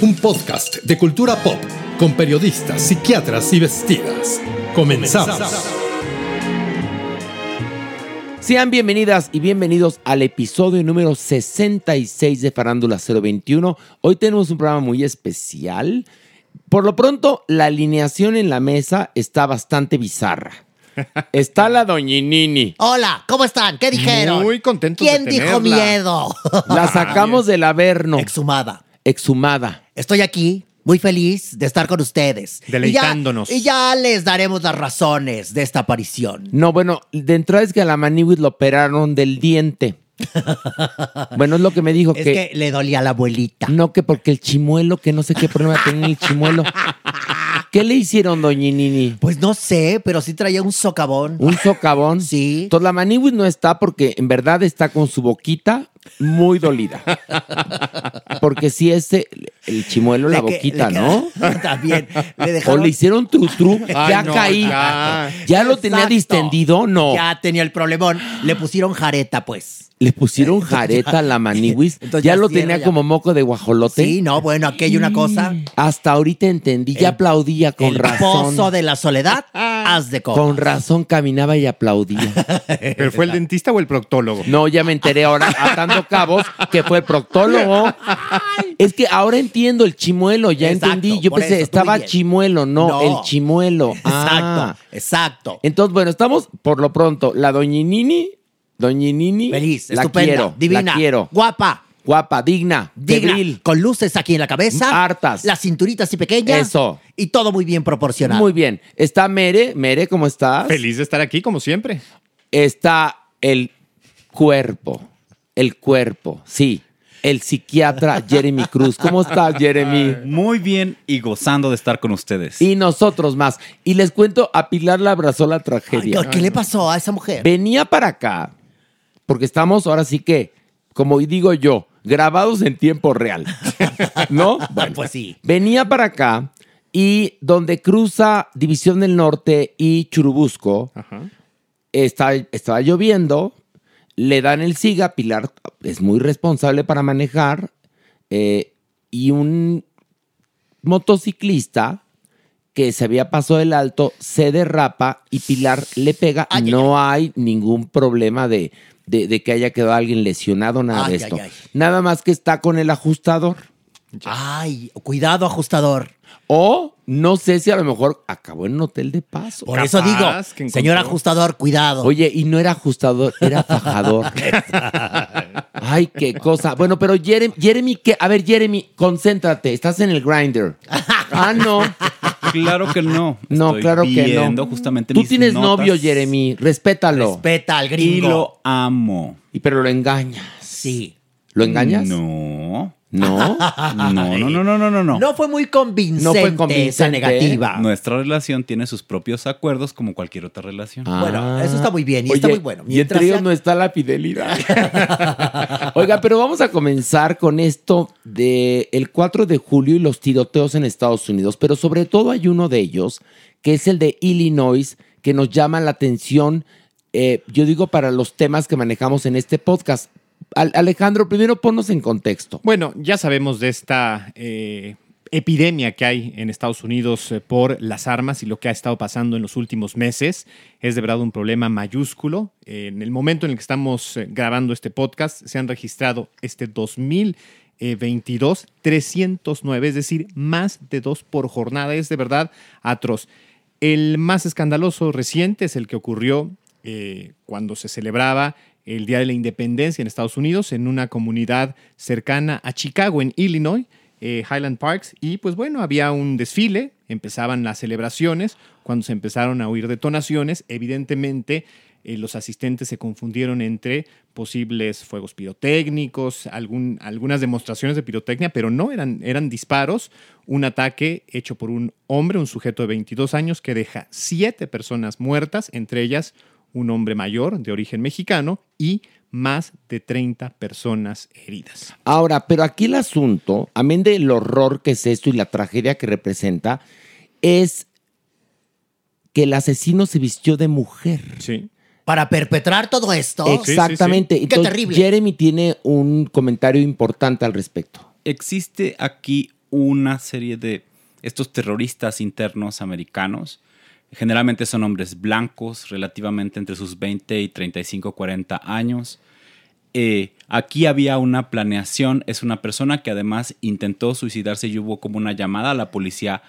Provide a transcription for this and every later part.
un podcast de cultura pop con periodistas, psiquiatras y vestidas. Comenzamos. Sean bienvenidas y bienvenidos al episodio número 66 de Farándula 021. Hoy tenemos un programa muy especial. Por lo pronto, la alineación en la mesa está bastante bizarra. Está la doñinini. Hola, ¿cómo están? ¿Qué dijeron? Muy contentos ¿Quién de dijo tenerla. miedo? La sacamos del averno. Exhumada. Exhumada. Estoy aquí, muy feliz de estar con ustedes. Deleitándonos. Y ya, y ya les daremos las razones de esta aparición. No, bueno, de entrada es que a la Maniwis lo operaron del diente. Bueno, es lo que me dijo Es que, que le dolía a la abuelita. no que porque el chimuelo, que no sé qué problema tenía el chimuelo. ¿Qué le hicieron, doñinini? Pues no sé, pero sí traía un socavón. Un socavón. Sí. Entonces la Maniwis no está porque en verdad está con su boquita muy dolida. Porque si ese, el chimuelo, la que- boquita, queda- ¿no? También. Le O dejaron. le hicieron tru tru, Ay, ya no, caí. ya. Ya lo tenía distendido, no. Ya tenía el problemón. Le pusieron jareta, pues. Le pusieron jareta a la maniwis. Entonces Ya ya lo tenía ya. como moco de guajolote. Sí, no, bueno, aquello una cosa. Hasta ahorita entendí, ya El- aplaudía con el razón. pozo de la soledad, haz de copas. Con razón caminaba y aplaudía. ¿Pero fue el dentista o el proctólogo? No, ya me enteré ahora, atando cabos, que fue el proctólogo. Es que ahora entiendo el chimuelo, ya Exacto, entendí. Yo pensé, eso, estaba chimuelo, no, No. el chimuelo. Exacto, Ah. exacto. Entonces, bueno, estamos por lo pronto. La doñinini, doñinini. Feliz, la estupenda, quiero, divina, La quiero. guapa, Guapa, digna, digna, con luces aquí en la cabeza, Hartas. la cinturita así pequeña, Eso. y todo muy bien proporcionado. Muy bien. Está Mere. Mere, ¿cómo estás? Feliz de estar aquí, como siempre. Está el cuerpo. El cuerpo, sí. El psiquiatra Jeremy Cruz. ¿Cómo estás, Jeremy? Muy bien y gozando de estar con ustedes. Y nosotros más. Y les cuento, a Pilar le abrazó la Ay, tragedia. ¿Qué le pasó a esa mujer? Venía para acá, porque estamos ahora sí que, como digo yo, grabados en tiempo real. ¿No? Bueno, Pues sí. Venía para acá y donde cruza División del Norte y Churubusco, Ajá. está, estaba lloviendo, le dan el SIGA, Pilar es muy responsable para manejar, eh, y un motociclista que se había pasado el alto se derrapa y Pilar le pega. Ay, ay, no hay ningún problema de, de- de que haya quedado alguien lesionado, nada Ay, de esto. ay. Nada más que está con el ajustador. Ay, cuidado, ajustador. O no sé si a lo mejor acabó en un hotel de paso. Por eso digo, señor ajustador, cuidado. Oye, y no era ajustador, era fajador. Ay, qué cosa. Bueno, pero Jeremy, Jeremy, ¿qué? A ver, Jeremy, concéntrate. Estás en el grinder. Ah, no. Claro que no. No, Estoy claro que viendo no. justamente Tú mis tienes notas novio, Jeremy. Respétalo. Respeta al Y gringo. lo amo. Y pero lo engañas. Sí. ¿Lo engañas? No. No. No, no, no, no, no, no, no. No fue muy convincente, No fue esa negativa. Nuestra relación tiene sus propios acuerdos como cualquier otra relación. Ah. Bueno, eso está muy bien y está muy bueno. Y entre ellos sea- no está la fidelidad. Oiga, pero vamos a comenzar con esto de el 4 de julio y los tiroteos en Estados Unidos. Pero sobre todo hay uno de ellos, que es el de Illinois, que nos llaman la atención, eh, yo digo, para los temas que manejamos en este podcast. Al- Alejandro, primero ponnos en contexto. Bueno, ya sabemos de esta eh, epidemia que hay en Estados Unidos eh, por las armas y lo que ha estado pasando en los últimos meses. Es de verdad un problema mayúsculo. En el momento en el que estamos eh, grabando este podcast, se han registrado este 2022 309, es decir, más de dos por jornada. Es de verdad atroz. El más escandaloso reciente es el que ocurrió cuando se celebraba el Día de la Independencia en Estados Unidos, en una comunidad cercana a Chicago, en Illinois, eh, Highland Parks. Y pues bueno, había un desfile, empezaban las celebraciones, cuando se empezaron a oír detonaciones, evidentemente eh, los asistentes se confundieron entre posibles fuegos pirotécnicos, algún- algunas demostraciones de pirotecnia, pero no, eran, eran disparos, un ataque hecho por un hombre, un sujeto de 22 años, que deja siete personas muertas, entre ellas un hombre mayor de origen mexicano y más de 30 personas heridas. Ahora, pero aquí el asunto, amén del horror que es esto y la tragedia que representa, es que el asesino se vistió de mujer. Sí. Para perpetrar todo esto. Exactamente. Qué Entonces, terrible. Jeremy tiene un comentario importante al respecto. Existe aquí una serie de estos terroristas internos americanos. Generalmente son hombres blancos, relativamente entre sus 20 y 35, 40 años. Eh, aquí había una planeación. Es una persona que además intentó suicidarse y hubo como una llamada a la policía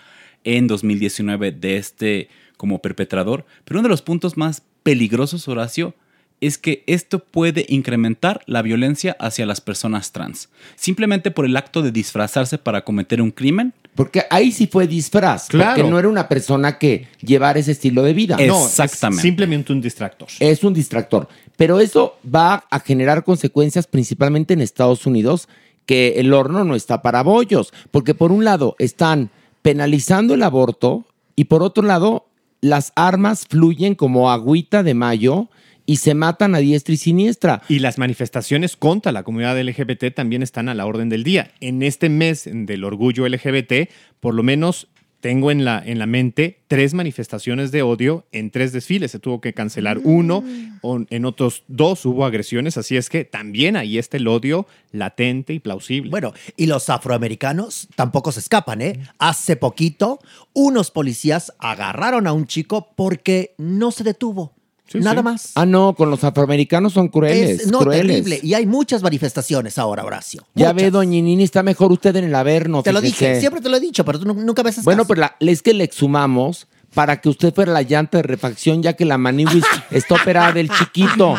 en 2019 de este como perpetrador. Pero uno de los puntos más peligrosos, Horacio, es que esto puede incrementar la violencia hacia las personas trans. Simplemente por el acto de disfrazarse para cometer un crimen. Porque ahí sí fue disfraz. Claro. Porque no era una persona que llevara ese estilo de vida. No, es Exactamente. simplemente un distractor. Es un distractor. Pero eso va a generar consecuencias principalmente en Estados Unidos, que el horno no está para bollos. Porque por un lado están penalizando el aborto y por otro lado las armas fluyen como agüita de mayo y se matan a diestra y siniestra. Y las manifestaciones contra la comunidad LGBT también están a la orden del día. En este mes del orgullo LGBT, por lo menos tengo en la, en la mente tres manifestaciones de odio en tres desfiles. Se tuvo que cancelar uno, o en otros dos hubo agresiones, así es que también ahí está el odio latente y plausible. Bueno, y los afroamericanos tampoco se escapan, ¿eh? Hace poquito, unos policías agarraron a un chico porque no se detuvo. Sí, Nada sí. más. Ah, no, con los afroamericanos son crueles. Es, no, crueles. terrible. Y hay muchas manifestaciones ahora, Horacio. Ya Muchas. ve, doñinini, está mejor usted en el Averno. Te lo dije, siempre te lo he dicho, pero tú nu- nunca ves Bueno, pues la, es que le exhumamos para que usted fuera la llanta de refacción, ya que la maniwis está operada del chiquito.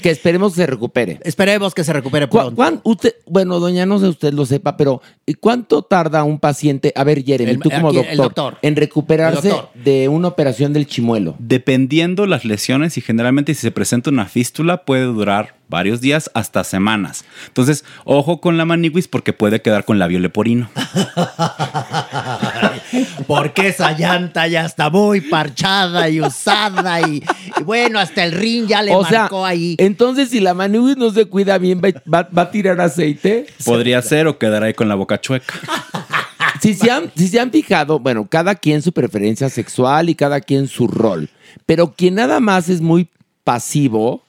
Que esperemos se recupere. Esperemos que se recupere ¿Cu- pronto. cuán- usted, bueno, doña, no sé usted lo sepa, pero ¿y ¿cuánto tarda un paciente, a ver, Jeremy, El- tú como aquí, doctor, en recuperarse doctor. de una operación del chimuelo? Dependiendo las lesiones y generalmente si se presenta una fístula puede durar varios días hasta semanas. Entonces, ojo con la maniwis porque puede quedar con labio leporino. Porque esa llanta ya está muy parchada y usada y, y bueno, hasta el ring ya le o sea, marcó ahí. entonces si la maniwis no se cuida bien, va, va- va a tirar aceite. Podría ser o quedar ahí con la boca chueca. Si se, han, si se han fijado, bueno, cada quien su preferencia sexual y cada quien su rol. Pero quien nada más es muy pasivo,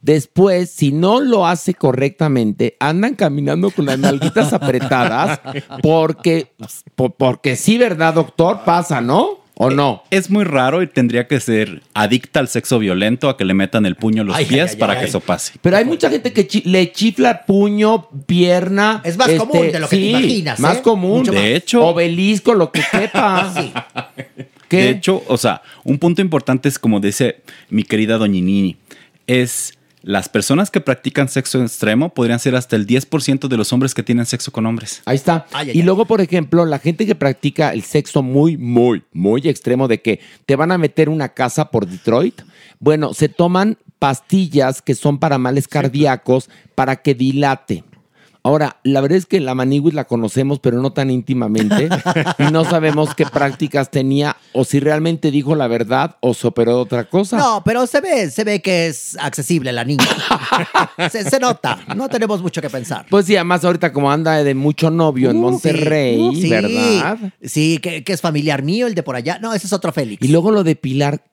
después, si no lo hace correctamente, andan caminando con las nalguitas apretadas porque, po- porque sí, ¿verdad, doctor? Pasa, ¿no? ¿O no? Es muy raro y tendría que ser adicta al sexo violento a que le metan el puño a los Ay, pies ay, ay, para ay. que eso pase. Pero hay mucha gente que chi- le chifla puño, pierna. este, Es más común de lo que te imaginas, ¿eh? Más común. Mucho De más. hecho- Obelisco, lo que quepa. Sí. ¿Qué? De hecho, o sea, un punto importante es como dice mi querida Doñinini, es las personas que practican sexo extremo podrían ser hasta el 10% de los hombres que tienen sexo con hombres. Ahí está. Ay, ay, y luego, por ejemplo, la gente que practica el sexo muy, muy, muy extremo de que te van a meter una casa por Detroit, bueno, se toman pastillas que son para males cardíacos para que dilate. Ahora, la verdad es que la maniwis la conocemos, pero no tan íntimamente. y no sabemos qué prácticas tenía o si realmente dijo la verdad o se operó de otra cosa. No, pero se ve, se ve que es accesible la niña. se, se nota, no tenemos mucho que pensar. Pues sí, además ahorita como anda de mucho novio en Uh, Monterrey, sí, sí. ¿verdad? Sí, que, que es familiar mío, el de por allá. No, ese es otro Félix. Y luego lo de Pilar,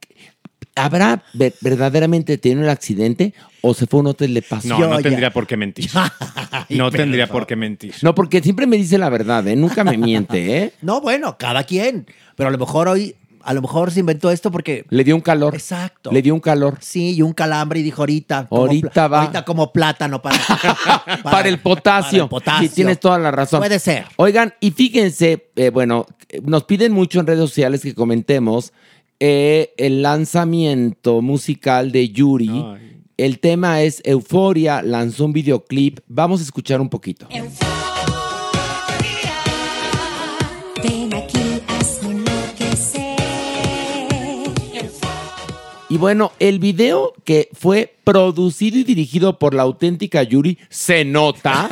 ¿habrá ver- verdaderamente tenido el accidente o se fue a un hotel de paso? No, Yo no ya- tendría por qué mentir. No tendría por qué mentir. No, porque siempre me dice la verdad, ¿eh? Nunca me miente, ¿eh? No, bueno, cada quien. Pero a lo mejor hoy, a lo mejor se inventó esto porque. Le dio un calor. Exacto. Le dio un calor. Sí, y un calambre y dijo ahorita. Ahorita va. Ahorita como plátano para. Para, el potasio. para el potasio. Sí, tienes toda la razón. Puede ser. Oigan, y fíjense, eh, bueno, nos piden mucho en redes sociales que comentemos eh, el lanzamiento musical de Yuri. Ay. El tema es Euforia, lanzó un videoclip. Vamos a escuchar un poquito. Ven aquí, hazme enloquecer. Y bueno, el video que fue producido y dirigido por la auténtica Yuri se nota.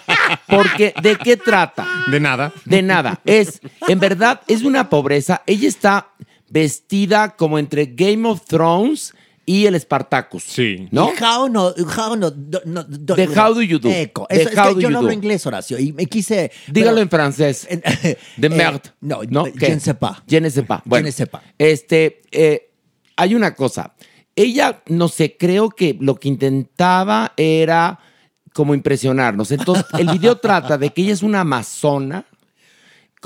Porque, ¿de qué trata? De nada. De nada. Es, en verdad, es una pobreza. Ella está vestida como entre Game of Thrones y el Spartacus. Sí. ¿No? Y How no, how no, do- no, do- The how do you do. Eco. Eso, es que yo no hablo inglés, Horacio, y me quise. Dígalo pero- en francés. De eh, merde. no, ¿no? je ne sais pas. Je ne sais pas. Je Bueno, ne sais pas. Este, eh, hay una cosa. Ella, no sé, creo que lo que intentaba era como impresionarnos. Entonces, el video trata de que ella es una amazona,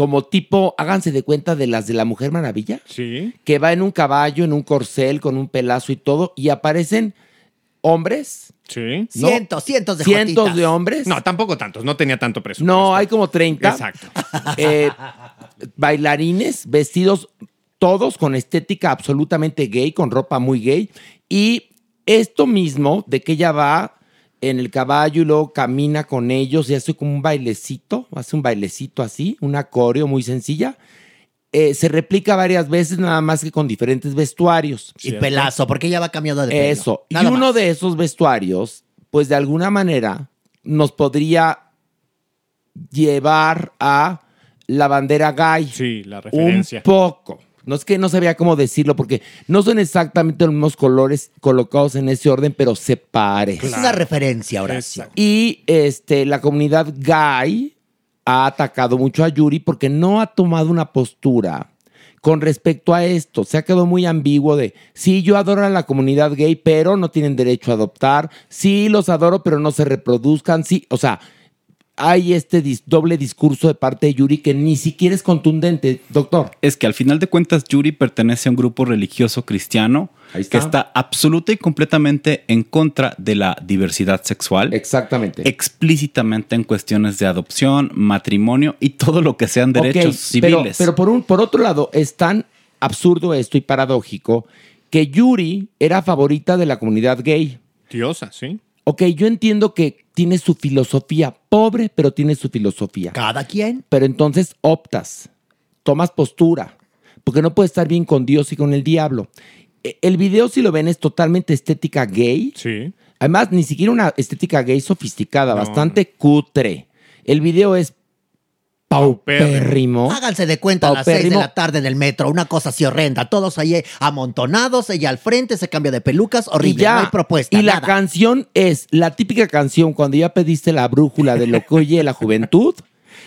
como tipo, háganse de cuenta de las de la Mujer Maravilla, Sí. que va en un caballo, en un corcel, con un pelazo y todo, y aparecen hombres, Sí. ¿no? Cientos, cientos de cientos jotitas. de hombres. No, tampoco tantos. No tenía tanto presupuesto. No, hay como 30. Exacto. Eh, bailarines vestidos todos con estética absolutamente gay, con ropa muy gay. Y esto mismo de que ella va en el caballo y luego camina con ellos y hace como un bailecito, hace un bailecito así, una coreo muy sencilla. eh, se replica varias veces, nada más que con diferentes vestuarios. Y pelazo, porque ella va cambiando de pelo. Eso. Y uno más. de esos vestuarios, pues de alguna manera nos podría llevar a la bandera gay. Sí, la Un referencia. poco. No es que no sabía cómo decirlo, porque no son exactamente los mismos colores colocados en ese orden, pero se parecen. Es una referencia, Horacio. Exacto. Y este, la comunidad gay ha atacado mucho a Yuri porque no ha tomado una postura con respecto a esto. Se ha quedado muy ambiguo de, sí, yo adoro a la comunidad gay, pero no tienen derecho a adoptar. Sí, los adoro, pero no se reproduzcan. Sí, o sea, hay este dis- doble discurso de parte de Yuri que ni siquiera es contundente, doctor. Es que al final de cuentas Yuri pertenece a un grupo religioso cristiano está. que está absoluta y completamente en contra de la diversidad sexual. Exactamente. explícitamente en cuestiones de adopción, matrimonio y todo lo que sean derechos Ok, pero- civiles. Pero, por, un, por otro lado, es tan absurdo esto y paradójico que Yuri era favorita de la comunidad gay. Diosa, sí. Ok, yo entiendo que tiene su filosofía, pobre, pero tiene su filosofía. Cada quien. Pero entonces optas, tomas postura, porque no puedes estar bien con Dios y con el diablo. E- El video, si lo ven, es totalmente estética gay. Sí. Además, ni siquiera una estética gay sofisticada, No. bastante cutre. El video es paupérrimo. Háganse de cuenta a las seis de la tarde en el metro, una cosa así horrenda. Todos ahí amontonados, ella al frente, se cambia de pelucas, horrible. Y ya. No hay propuesta. Y la canción es la típica canción cuando ya pediste la brújula de lo que oye la juventud.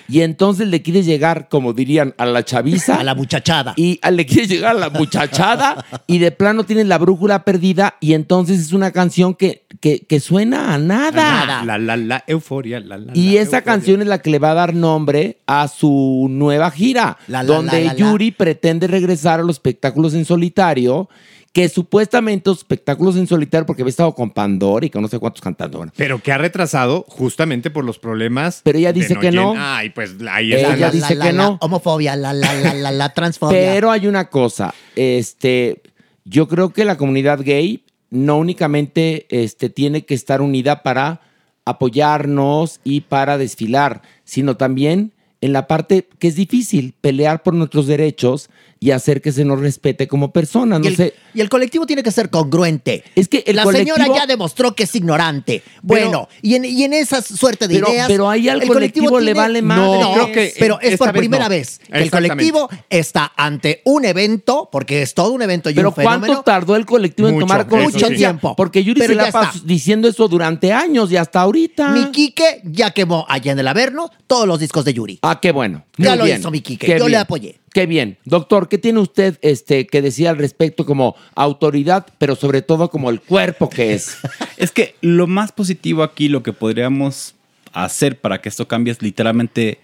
Y entonces le quieres llegar, como dirían, a la chaviza. A la muchachada. Y a- le quieres llegar a la muchachada. y de plano tienes la brújula perdida. Y entonces es una canción que, que, que suena a nada. nada. La, la, la euforia. La, la, Y la esa euforia. canción es la que le va a dar nombre a su nueva gira, La, la, donde la, la, la. Yuri pretende regresar a los espectáculos en solitario, que supuestamente los espectáculos en solitario, porque había estado con Pandora y con no sé cuántos cantando. bueno. Pero que ha retrasado justamente por los problemas. Pero ella de dice que no. Ay, pues ahí Ella está. La, la, dice la, que la, no. la homofobia, la, la, la, la, la transfobia. Pero hay una cosa, este, yo creo que la comunidad gay no únicamente este, tiene que estar unida para apoyarnos y para desfilar, sino también en la parte que es difícil, pelear por nuestros derechos y hacer que se nos respete como personas. y, No el, sé, y el colectivo tiene que ser congruente. es que el la colectivo- señora ya demostró que es ignorante. Bueno, y, en, y en esa suerte de Pero- ideas. pero ahí al el colectivo le vale madre. No, Creo que pero es por vez primera no. vez que el colectivo está ante un evento, porque es todo un evento y Pero un fenómeno. ¿cuánto tardó el colectivo en Mucho, tomar conciencia? sí. tiempo. Porque Yuri Pero se la pasó está. diciendo eso durante años y hasta ahorita. Mi Quique ya quemó allá en el Averno todos los discos de Yuri. Ah, qué bueno. Ya Muy lo bien. hizo mi Quique. Qué Yo le apoyé. Qué bien. Doctor, ¿qué tiene usted este, que decir al respecto como autoridad, pero sobre todo como el cuerpo que es? Es que lo más positivo aquí, lo que podríamos hacer para que esto cambie es literalmente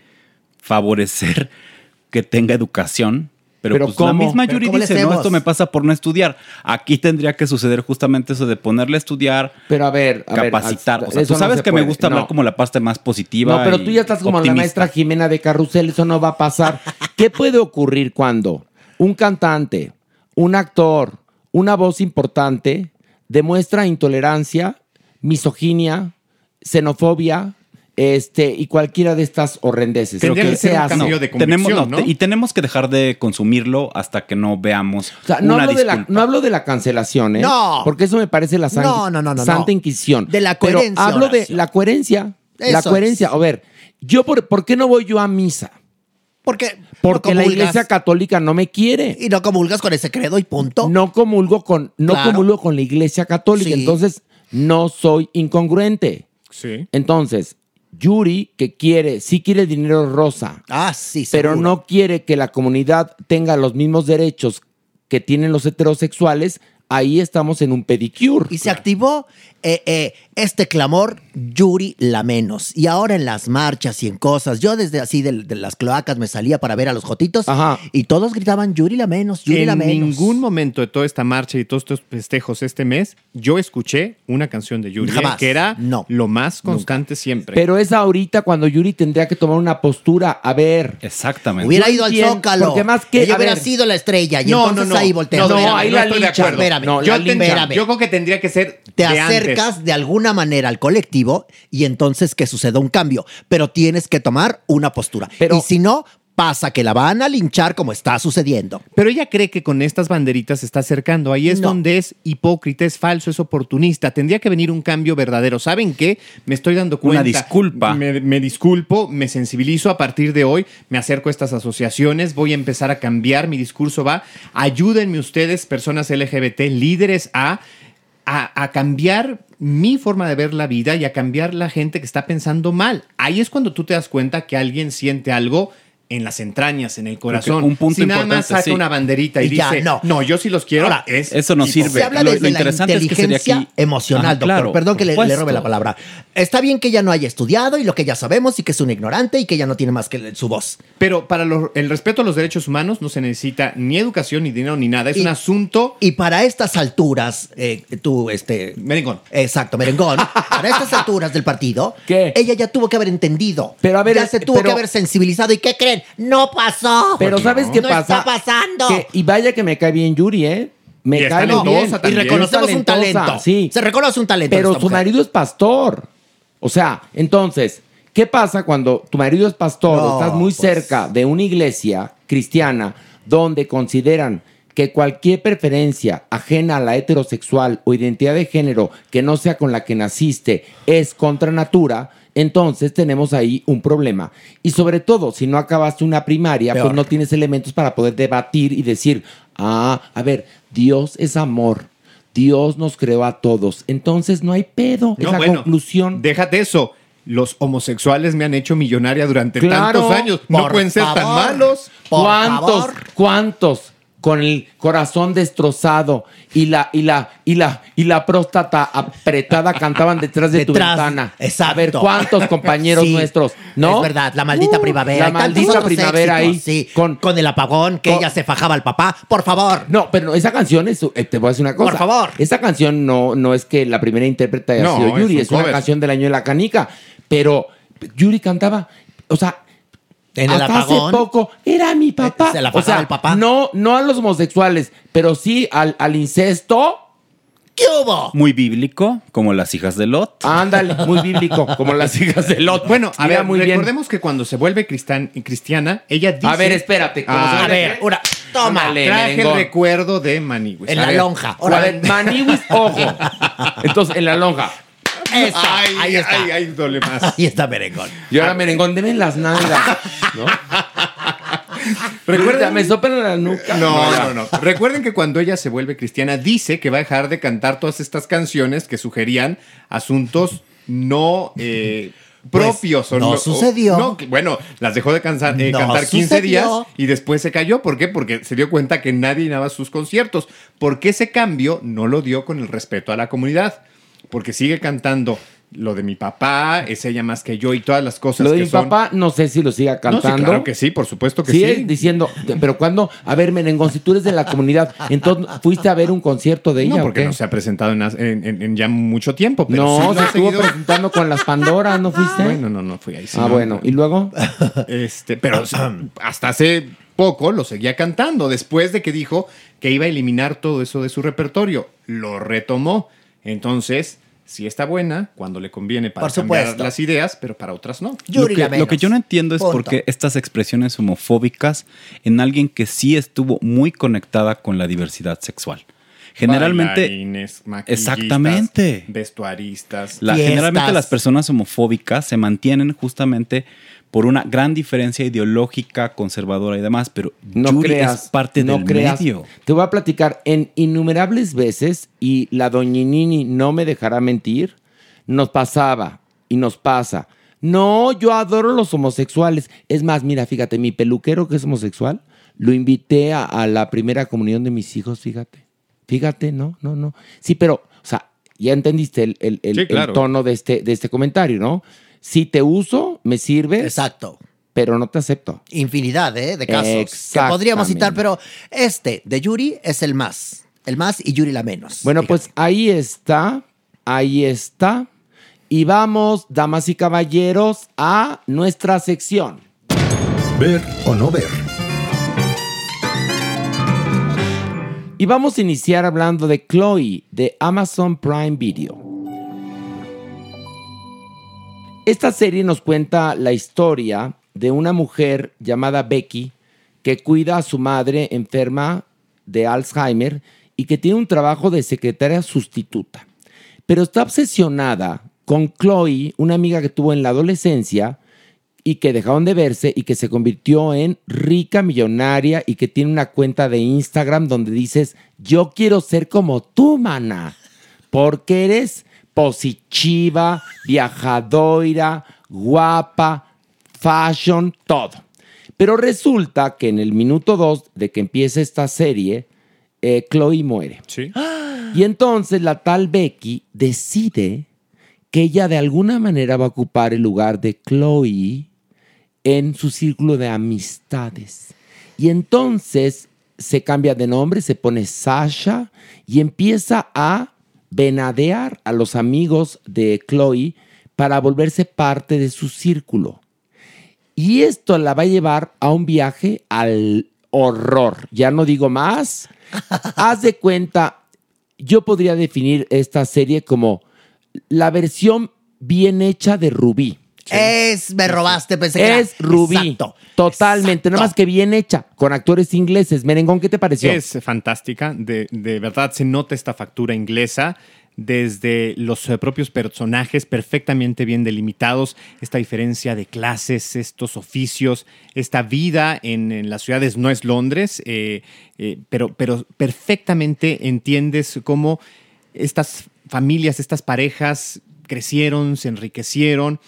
favorecer que tenga educación. Pero, ¿Pero pues cómo? la misma ¿Pero Yuri dice, no, esto me pasa por no estudiar. Aquí tendría que suceder justamente eso de ponerle a estudiar, Pero a ver, a ver, capacitar. o sea, eso tú no sabes se que me gusta hablar No. como la parte más positiva. No, pero tú ya estás como la maestra Jimena de Carrusel, eso no va a pasar. ¿Qué puede ocurrir cuando un cantante, un actor, una voz importante demuestra intolerancia, misoginia, xenofobia, este, y cualquiera de estas horrendeces? Tendría ¿Qué que se hace? de Tenemos, convicción, no, ¿no? te- y tenemos que dejar de consumirlo hasta que no veamos O sea, no una hablo, de la, no hablo de la cancelación, ¿eh? No. Porque eso me parece la san- No, no, no, no, Santa. Inquisición. De la Pero coherencia, hablo de la coherencia. la Eso coherencia. es. A ver, yo por, ¿por qué no voy yo a misa? Porque, Porque no la iglesia católica no me quiere. Y no comulgas con ese credo y punto. No comulgo con, no Claro. comulgo con la iglesia católica. Sí. Entonces, no soy incongruente. Sí. Entonces, Yuri, que quiere, sí quiere dinero rosa, Ah, sí, pero seguro. no quiere que la comunidad tenga los mismos derechos que tienen los heterosexuales, ahí estamos en un pedicure. Y se activó eh, eh, este clamor, Yuri la menos. Y ahora en las marchas y en cosas, yo desde así de, de las cloacas me salía para ver a los jotitos Ajá. y todos gritaban Yuri la menos, Yuri la En menos. ningún momento de toda esta marcha y todos estos festejos este mes, yo escuché una canción de Yuri, ¿eh? Jamás. que era No. lo más constante siempre. Pero es ahorita cuando Yuri tendría que tomar una postura. A ver, Exactamente. Hubiera ido al Zócalo. porque más que- Ella hubiera ver. sido la estrella y no, entonces no, no. ahí voltea. No, No, ahí no la estoy de linchan. acuerdo. Espérame. No, yo, la te- linchan. yo creo que tendría que ser te de acercas de alguna manera al colectivo y entonces que suceda un cambio. Pero tienes que tomar una postura. Pero- y si no, pasa que la van a linchar como está sucediendo. Pero ella cree que con estas banderitas se está acercando. Ahí es No. donde es hipócrita, es falso, es oportunista. Tendría que venir un cambio verdadero. ¿Saben qué? Me estoy dando cuenta. Una disculpa. Me, me disculpo, me sensibilizo a partir de hoy. Me acerco a estas asociaciones. Voy a empezar a cambiar. Mi discurso va. Ayúdenme ustedes, personas LGBT, líderes, a, a, cambiar mi forma de ver la vida y a cambiar la gente que está pensando mal. Ahí es cuando tú te das cuenta que alguien siente algo en las entrañas, en el corazón. un punto si nada más saca sí. una banderita y, Y ya, dice, no. no. yo sí los quiero, Ahora, es Eso no sirve. Se habla Lo- desde lo la interesante es que sería inteligencia aquí- emocional, Ajá, doctor. claro, Perdón que le, robe la palabra. Está bien que ella no haya estudiado y lo que ya sabemos y que es un ignorante y que ella no tiene más que su voz. Pero para lo- el respeto a los derechos humanos no se necesita ni educación, ni dinero, ni nada. Es Y- un asunto... Y para estas alturas, eh, tú, este... Merengón. Exacto, merengón. para estas alturas del partido, ¿Qué? ella ya tuvo que haber entendido. Pero a ver, ya se tuvo pero- que haber sensibilizado. ¿Y qué creen? ¡No pasó! pero ¿sabes qué no pasa? está pasando. Que- y vaya que me cae bien Yuri, ¿eh? Me Y cae bien. también. y reconocemos un talento. Sí. Se reconoce un talento. Pero su mujer. marido es pastor. O sea, entonces, ¿qué pasa cuando tu marido es pastor o No, estás muy pues. cerca de una iglesia cristiana donde consideran que cualquier preferencia ajena a la heterosexual o identidad de género que no sea con la que naciste es contra natura? Entonces tenemos ahí un problema. Y sobre todo, si no acabaste una primaria, Peor. pues no tienes elementos para poder debatir y decir, ah, a ver, Dios es amor. Dios nos creó a todos. Entonces no hay pedo. es No, la bueno, conclusión. Déjate eso. Los homosexuales me han hecho millonaria durante Claro, tantos años. No pueden ser tan malos. Por ¿Cuántos? favor. ¿Cuántos? Con el corazón destrozado y la, y la, y la, y la próstata apretada cantaban detrás de tu ventana. exacto. A ver, ¿cuántos compañeros Sí, nuestros? ¿No? Es verdad, la maldita Uh, primavera. La maldita primavera éxitos, ahí. Sí, Con, con, el apagón, que con- ella se fajaba al papá. Por favor. No, pero esa canción es, eh, te voy a decir una cosa. Por favor. Esa canción no, no es que la primera intérprete haya No, sido es Yuri, un es, una canción del año de la canica. Pero Yuri cantaba, o sea, En el hasta apagón. hace poco era mi papá. Eh, se la o sea, el papá. No, no a los homosexuales, pero sí al, al incesto. ¿Qué hubo? Muy bíblico, como las hijas de Lot. Ándale, muy bíblico, como las hijas de Lot. Bueno, a Mira, ver, muy bien. recordemos que cuando se vuelve cristan- cristiana, ella dice... A ver, espérate. ¿cómo Ah, se A ver, una. Toma. Ándale, Traje el recuerdo de Maniwis. En A la ver. lonja. A ver, maniwis, ojo. Entonces, en la lonja. Eso, Ay, ahí está. Ay, ay, duele más. Ahí está merengón. Y ahora merengón, deme las nalgas. ¿no? Recuerda, me soplan la nuca. No, no, no. Recuerden que cuando ella se vuelve cristiana, dice que va a dejar de cantar todas estas canciones que sugerían asuntos no eh, propios. o no o- sucedió. no, bueno, las dejó de cansar- eh, No cantar 15 sucedió. días y después se cayó. ¿Por qué? Porque se dio cuenta que nadie llenaba sus conciertos. Porque ese cambio no lo dio con el respeto a la comunidad. Porque sigue cantando lo de mi papá, es ella más que yo y todas las cosas Lo de que mi son- papá, no sé si lo siga No, sí, cantando. claro que sí, por supuesto que Sigue sí. diciendo, pero cuando, a ver, Merengón, si tú eres de la comunidad, entonces fuiste a ver un concierto de ella. No, o porque qué? no se ha presentado en, en- en- en ya mucho tiempo. Pero No, sí se estuvo seguido. presentando con las Pandoras, ¿no fuiste? Bueno, no, no fui ahí. sí, ah, no. bueno, y luego. Este, pero hasta hace poco lo seguía cantando, después de que dijo que iba a eliminar todo eso de su repertorio. Lo retomó. Entonces, sí está buena cuando le conviene para Por cambiar supuesto. las ideas, pero para otras no. Lo Yuri que, lo que yo no entiendo es por Punto. qué estas expresiones homofóbicas en alguien que sí estuvo muy conectada con la diversidad sexual. Generalmente, Exactamente. Vestuaristas. la- generalmente las personas homofóbicas se mantienen justamente por una gran diferencia ideológica, conservadora y demás, pero No Yuri creas. es parte no del creas. medio. Te voy a platicar en innumerables veces, y la doñinini no me dejará mentir, nos pasaba y nos pasa. No, yo adoro los homosexuales. Es más, mira, fíjate, mi peluquero que es homosexual, lo invité a, a la primera comunión de mis hijos, fíjate. Fíjate, no, no, no. Sí, pero, o sea, ya entendiste el, el- el- Sí, el claro. tono de este, de este comentario, ¿no? Si te uso, me sirve, Exacto. pero no te acepto. Infinidad ¿eh? de casos que podríamos citar, pero este de Yuri es el más. El más y Yuri la menos. Bueno, Fíjate. pues ahí está, ahí está. Y vamos, damas y caballeros, a nuestra sección. Ver o no ver. Y vamos a iniciar hablando de Chloe, de Amazon Prime Video. Esta serie nos cuenta la historia de una mujer llamada Becky que cuida a su madre enferma de Alzheimer y que tiene un trabajo de secretaria sustituta. Pero está obsesionada con Chloe, una amiga que tuvo en la adolescencia y que dejaron de verse y que se convirtió en rica millonaria y que tiene una cuenta de Instagram donde dices, yo quiero ser como tú, mana, porque eres positiva, viajadora, guapa, fashion, todo. Pero resulta que en el minuto 2 de que empieza esta serie, eh, Chloe muere. Sí. Y entonces la tal Becky decide que ella de alguna manera va a ocupar el lugar de Chloe en su círculo de amistades. Y entonces se cambia de nombre, se pone Sasha y empieza a venadear a los amigos de Chloe para volverse parte de su círculo. Y esto la va a llevar a un viaje al horror. Ya no digo más. Haz de cuenta, yo podría definir esta serie como la versión bien hecha de Rubí. Es, me robaste, pensé que era- Es Rubí. Exacto. Totalmente, nada más que bien hecha, con actores ingleses. Merengón, ¿qué te pareció? Es fantástica, de, de verdad se nota esta factura inglesa desde los eh, propios personajes perfectamente bien delimitados, esta diferencia de clases, estos oficios, esta vida en, en las ciudades no es Londres, eh, eh, pero, pero perfectamente entiendes cómo estas familias, estas parejas crecieron, se enriquecieron,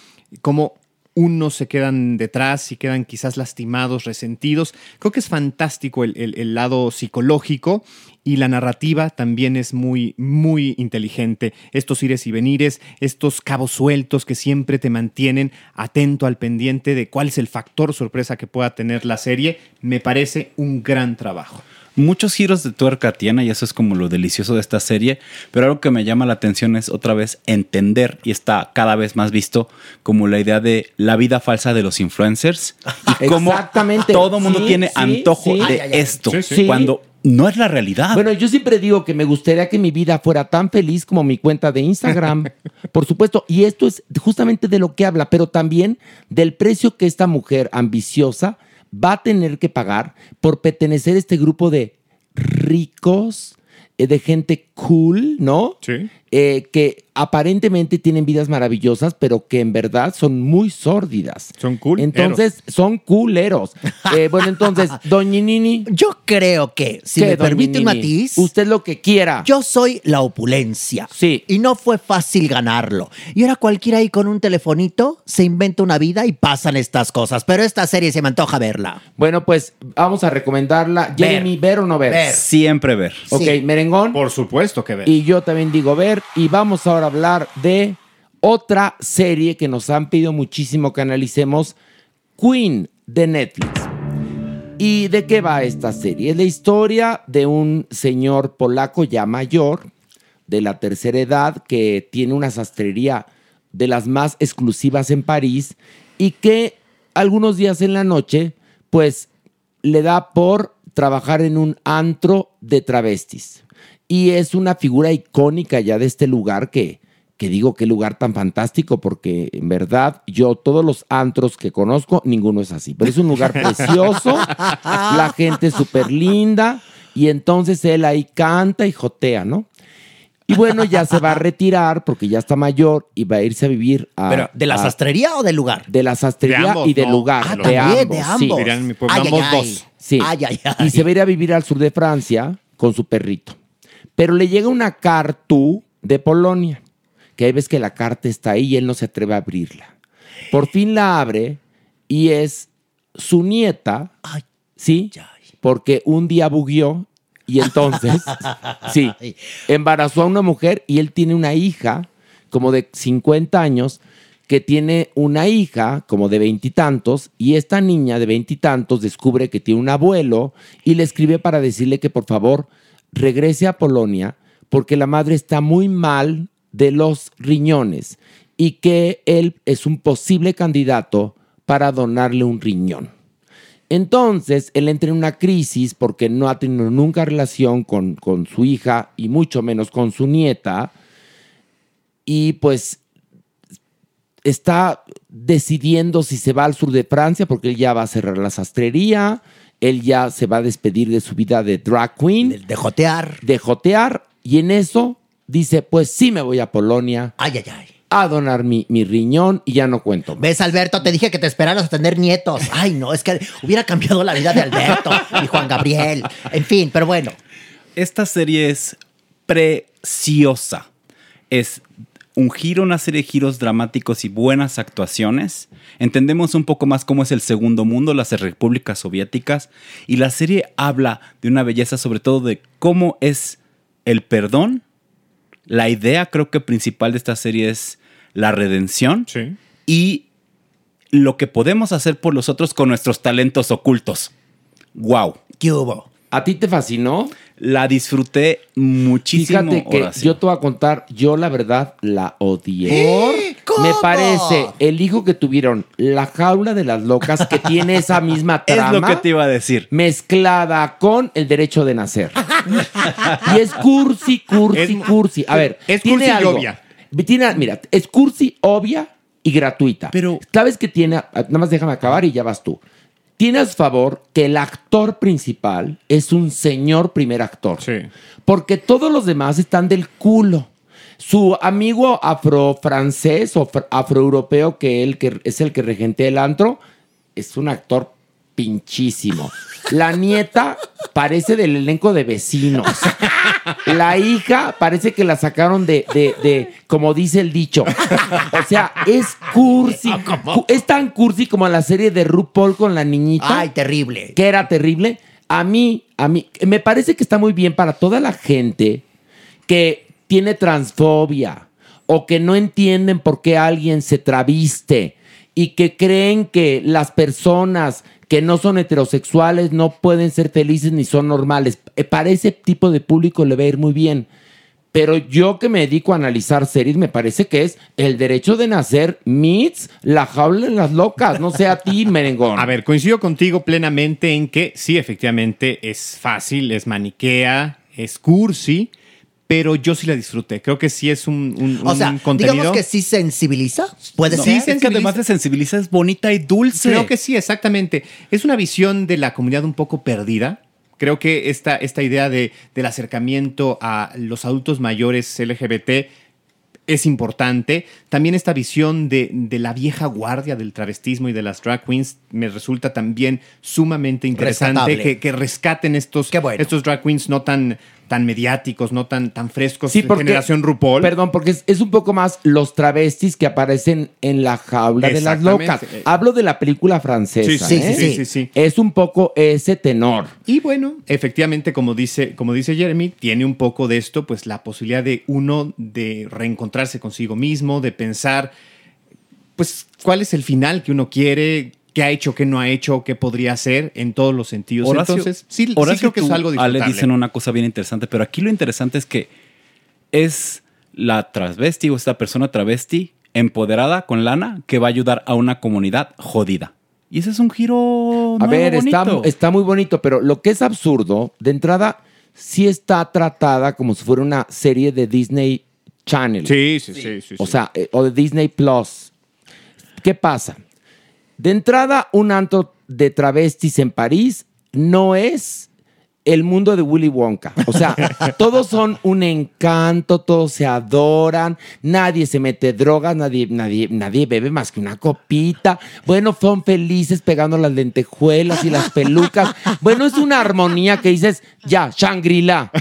cómo unos se quedan detrás y quedan quizás lastimados, resentidos. Creo que es fantástico el, el- lado psicológico y la narrativa también es muy, muy inteligente. Estos ires y venires, estos cabos sueltos que siempre te mantienen atento al pendiente de cuál es el factor sorpresa que pueda tener la serie, me parece un gran trabajo. Muchos giros de tuerca tiene y eso es como lo delicioso de esta serie, pero algo que me llama la atención es otra vez entender y está cada vez más visto como la idea de la vida falsa de los influencers y cómo Exactamente. todo mundo Sí, tiene sí, antojo sí. de Ay, ay, ay. esto Sí, sí. cuando no es la realidad. Bueno, yo siempre digo que me gustaría que mi vida fuera tan feliz como mi cuenta de Instagram, por supuesto. Y esto es justamente de lo que habla, pero también del precio que esta mujer ambiciosa va a tener que pagar por pertenecer a este grupo de ricos, eh, de gente cool, ¿no? Sí. Eh, que aparentemente tienen vidas maravillosas, pero que en verdad son muy sórdidas. Son cool. Entonces, son culeros. Eh, bueno, entonces, Doña Nini. Yo creo que, si ¿qué, me permite un matiz, Usted lo que quiera. yo soy la opulencia. Sí. Y no fue fácil ganarlo. Y ahora cualquiera ahí con un telefonito se inventa una vida y pasan estas cosas. Pero esta serie se me antoja verla. Bueno, pues vamos a recomendarla. Ver. Jeremy, ¿ver o no ver? Ver. Siempre ver. Ok, Sí. merengón. Por supuesto que. Y yo también digo ver. Y vamos ahora a hablar de otra serie que nos han pedido muchísimo que analicemos, Queen de Netflix. ¿Y de qué va esta serie? Es la historia de un señor polaco ya mayor, de la tercera edad, que tiene una sastrería de las más exclusivas en París y que algunos días en la noche, pues le da por trabajar en un antro de travestis. Y es una figura icónica ya de este lugar que, que digo qué lugar tan fantástico, porque en verdad yo todos los antros que conozco, ninguno es así. Pero es un lugar precioso, la gente es súper linda, y entonces él ahí canta y jotea, ¿no? Y bueno, ya se va a retirar porque ya está mayor y va a irse a vivir a... Pero, ¿de la a- sastrería o del lugar? De la sastrería De ambos, y del ¿no? lugar. Ah, de, también, ambos, de sí. ambos. Dirían en mi pueblo, Ay, ambos ay. dos. Sí. Ay, ay, ay. Y se va a ir a vivir al sur de Francia con su perrito. Pero le llega una carta de Polonia, que hay ves que la carta está ahí y él no se atreve a abrirla. Por fin la abre y es su nieta, Ay, ¿sí? ay. Porque un día bugueó y entonces, sí, embarazó a una mujer y él tiene una hija como de 50 años que tiene una hija como de veintitantos y, esta niña de veintitantos descubre que tiene un abuelo y le escribe para decirle que por favor regrese a Polonia porque la madre está muy mal de los riñones y que él es un posible candidato para donarle un riñón. Entonces, él entra en una crisis porque no ha tenido nunca relación con, con su hija y mucho menos con su nieta. Y pues está decidiendo si se va al sur de Francia porque él ya va a cerrar la sastrería, él ya se va a despedir de su vida de drag queen, De, de jotear. de jotear, y en eso dice, pues sí me voy a Polonia Ay, ay, ay. a donar mi, mi riñón y ya no cuento. más. ¿Ves, Alberto? Te dije que te esperaras a tener nietos. Ay, no, es que hubiera cambiado la vida de Alberto y Juan Gabriel. En fin, pero bueno. Esta serie es preciosa. Es un giro, una serie de giros dramáticos y buenas actuaciones. Entendemos un poco más cómo es el segundo mundo, las repúblicas soviéticas. Y la serie habla de una belleza, sobre todo de cómo es el perdón. La idea, creo que principal de esta serie es la redención Sí. y lo que podemos hacer por los otros con nuestros talentos ocultos. ¡Wow! ¿Qué hubo? ¿A ti te fascinó? La disfruté muchísimo. Fíjate que Horacio. yo te voy a contar, yo la verdad la odié. ¿Eh? ¿Cómo? Me parece el hijo que tuvieron, la jaula de las locas, que tiene esa misma es trama. lo que te iba a decir. Mezclada con el derecho de nacer. y es cursi, cursi, Es- cursi. A ver, es tiene cursi y algo. obvia. Tiene, mira, es cursi, obvia y gratuita. Pero- ¿Sabes que tiene? Nada más déjame acabar y ya vas tú. Tiene a su favor que el actor principal es un señor primer actor. Sí. Porque todos los demás están del culo. Su amigo afrofrancés o fr- afroeuropeo, que él que es el que regentea el antro, es un actor pinchísimo. La nieta parece del elenco de vecinos. La hija parece que la sacaron de, de, de, como dice el dicho. O sea, es cursi. Cu- Es tan cursi como la serie de RuPaul con la niñita Ay, terrible. que era terrible. A mí, a mí, me parece que está muy bien para toda la gente que tiene transfobia o que no entienden por qué alguien se traviste y que creen que las personas que no son heterosexuales no pueden ser felices ni son normales. Eh, Para ese tipo de público le va a ir muy bien. Pero yo que me dedico a analizar series, me parece que es el derecho de nacer meets la jaula en las locas. No sé a ti, merengón. A ver, coincido contigo plenamente en que sí, efectivamente es fácil, es maniquea, es cursi, pero yo sí la disfruté. Creo que sí es un, un- O sea, un contenido. digamos que sí sensibiliza. Puede No, ser. es que además de sensibiliza es bonita y dulce. Creo que sí, exactamente. Es una visión de la comunidad un poco perdida, Creo que esta, esta idea de, del acercamiento a los adultos mayores LGBT es importante. También esta visión de, de la vieja guardia del travestismo y de las drag queens me resulta también sumamente interesante que, que rescaten estos, estos drag queens no tan, tan mediáticos, no tan, tan frescos, Sí, porque- generación RuPaul. Perdón, porque es, es un poco más los travestis que aparecen en la jaula de las locas. Hablo de la película francesa. Sí, sí, ¿eh? sí, sí, sí, sí. Es un poco ese tenor. Y bueno, efectivamente, como dice, como dice Jeremy, tiene un poco de esto, pues la posibilidad de uno de reencontrarse consigo mismo, de pensar, pues, cuál es el final que uno quiere, qué ha hecho, qué no ha hecho, qué podría hacer en todos los sentidos. Horacio, Entonces, sí, sí Horacio, creo que es tú, algo Ale disfrutable. dicen una cosa bien interesante, pero aquí lo interesante es que es la travesti o esta persona travesti empoderada con lana que va a ayudar a una comunidad jodida. Y ese es un giro A ver, está, bonito. está muy bonito, pero lo que es absurdo, de entrada, sí está tratada como si fuera una serie de Disney Channel. Sí, sí, sí, sí, O sí. sea, eh, o de Disney Plus. ¿Qué pasa? De entrada, un antro de travestis en París no es el mundo de Willy Wonka. O sea, todos son un encanto, todos se adoran, nadie se mete drogas, nadie, nadie, nadie bebe más que una copita. Bueno, son felices pegando las lentejuelas y las pelucas. Bueno, es una armonía que dices, ya, Shangri-La.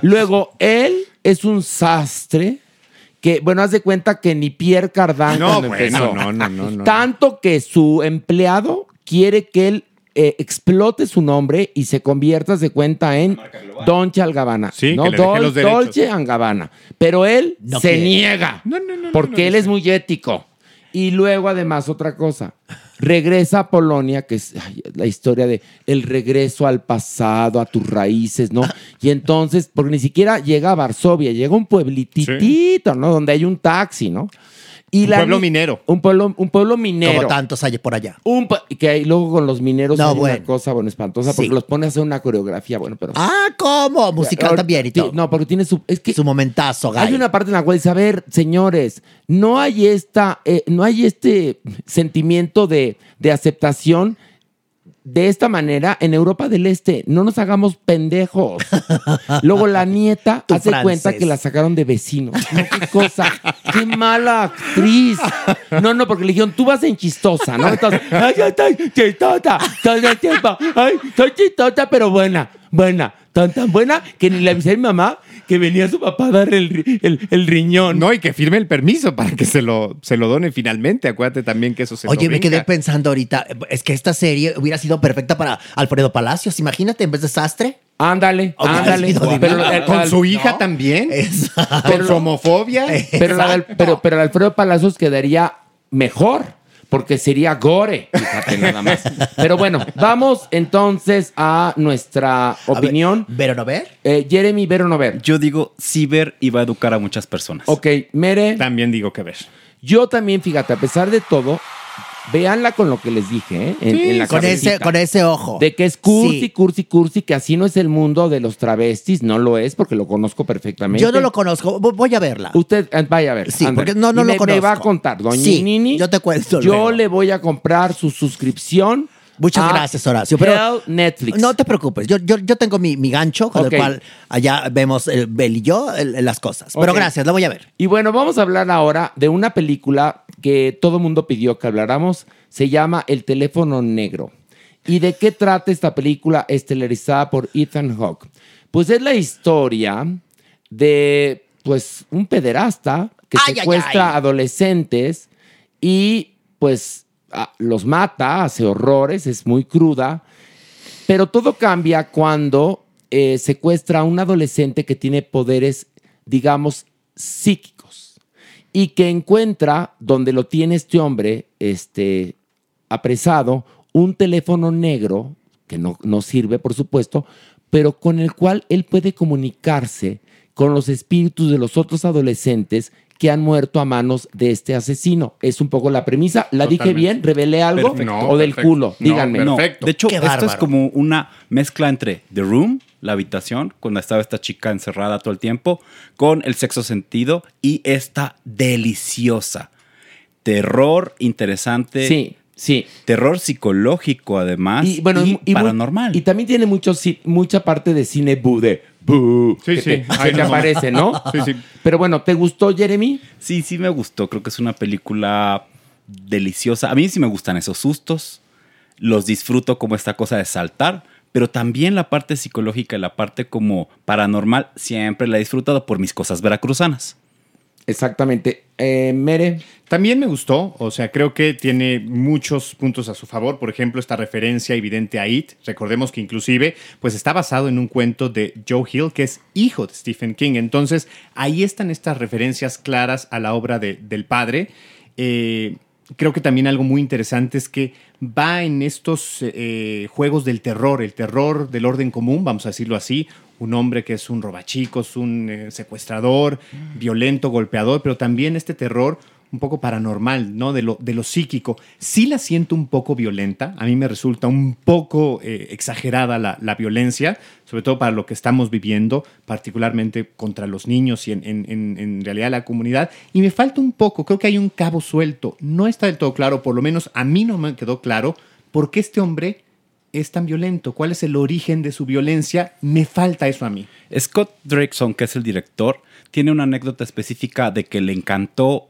Luego, él es un sastre que, bueno, haz de cuenta que ni Pierre Cardin No, cuando bueno, empezó. no, no, no, no. Tanto que su empleado quiere que él eh, explote su nombre y se convierta, se cuenta, en Dolce Gabbana. Sí, ¿no? que le Dol- los. Dolce Gabbana. Pero él No se quiere. niega. No, no, no, porque no, él es muy ético. Y luego, además, otra cosa. Regresa a Polonia, que es ay, la historia de el regreso al pasado, a tus raíces, ¿no? Y entonces, porque ni siquiera llega a Varsovia, llega a un pueblitito, ¿no? Donde hay un taxi, ¿no? Y Un pueblo minero. Un pueblo, un pueblo minero. Como tantos hay por allá. Un que hay luego con los mineros No, hay bueno. una cosa bueno espantosa porque Sí. los pone a hacer una coreografía, bueno, pero Ah, ¿cómo? Musical Ahora, también y todo. No, porque tiene su es que Su momentazo, hay una parte en la cual dice, a ver, señores, no hay esta, eh, no hay este sentimiento de, de aceptación de esta manera en Europa del Este. No nos hagamos pendejos. Luego la nieta Tu hace cuenta que la sacaron de vecinos. No, qué cosa. Qué mala actriz. No, no, porque le dijeron, tú vas en chistosa, ¿no? Entonces, ay, yo estoy chistosa todo el tiempo. Ay, soy chistosa, pero buena, buena. Tan, tan buena que ni le avisé a mi mamá que venía su papá a dar el, el, el riñón. No, y que firme el permiso para que se lo, se lo done finalmente. Acuérdate también que eso se Oye, me quedé pensando ahorita, es que esta serie hubiera sido perfecta para Alfredo Palacios, imagínate, en vez de Sastre. Ándale, ándale. eh, Con su hija ¿no? también. Exacto. Con su homofobia. pero, pero, pero Alfredo Palacios quedaría mejor. Porque sería gore, fíjate nada más. Pero bueno, vamos entonces a nuestra A ver, opinión. ¿Ver o no ver? Eh, Jeremy, ver o no ver. Yo digo, sí ver y va a educar a muchas personas. Ok, Mere. También digo que ver. Yo también, fíjate, a pesar de todo, véanla con lo que les dije, ¿eh? En, Sí, en la Con ese, con ese ojo. De que es cursi, Sí. cursi, cursi, que así no es el mundo de los travestis, no lo es, porque lo conozco perfectamente. Yo no lo conozco, vo- voy a verla. Usted eh, vaya a ver. Sí, porque no- no Y lo me, me va a conozco. contar, doña Sí, Nini. yo te cuento Yo luego. le voy a comprar su suscripción. Muchas a gracias, Horacio. Pero Netflix. no te preocupes, yo, yo, yo tengo mi, mi gancho con el cual allá vemos el Bel y yo el- las cosas. Pero gracias, la voy a ver. Y bueno, vamos a hablar ahora de una película que todo mundo pidió que habláramos. Se llama El teléfono negro. ¿Y de qué trata esta película estelarizada por Ethan Hawke? Pues es la historia de pues un pederasta que Ay, secuestra ay. adolescentes y pues los mata, hace horrores, es muy cruda. Pero todo cambia cuando eh, secuestra a un adolescente que tiene poderes, digamos, psíquicos. Y que encuentra, donde lo tiene este hombre, este, apresado, un teléfono negro, que no, no sirve, por supuesto, pero con el cual él puede comunicarse con los espíritus de los otros adolescentes que han muerto a manos de este asesino. Es un poco la premisa. ¿La dije bien? ¿Revelé algo? Perfecto. No, ¿O del perfecto. culo? Díganme. No, Perfecto. de hecho, Qué esto es como una mezcla entre The Room, la habitación, cuando estaba esta chica encerrada todo el tiempo, con el sexo sentido y esta deliciosa. Terror interesante. Sí. Sí. Terror psicológico, además. Y bueno, y, paranormal. Y también tiene mucho, mucha parte de cine bu Sí, que sí, te- que te aparece, ¿no? Sí, sí. Pero bueno, ¿te gustó, Jeremy? Sí, sí me gustó. Creo que es una película deliciosa. A mí sí me gustan esos sustos. Los disfruto como esta cosa de saltar. Pero también la parte psicológica y la parte como paranormal siempre la he disfrutado por mis cosas veracruzanas. Exactamente. Eh, Mere. También me gustó, o sea, creo que tiene muchos puntos a su favor. Por ejemplo, esta referencia evidente a It. Recordemos que inclusive, pues está basado en un cuento de Joe Hill, que es hijo de Stephen King. Entonces, ahí están estas referencias claras a la obra de- del padre. Eh, creo que también algo muy interesante es que va en estos eh, juegos del terror, el terror del orden común, vamos a decirlo así. Un hombre que es un robachicos, un eh, secuestrador, violento, golpeador, pero también este terror un poco paranormal, ¿no? De lo, de lo psíquico. Sí la siento un poco violenta, a mí me resulta un poco eh, exagerada la, la violencia, sobre todo para lo que estamos viviendo, particularmente contra los niños y en, en- en- en realidad la comunidad. Y me falta un poco, creo que hay un cabo suelto, no está del todo claro, por lo menos a mí no me quedó claro por qué este hombre es tan violento, cuál es el origen de su violencia, me falta eso a mí. Scott Drakeson, que es el director, tiene una anécdota específica de que le encantó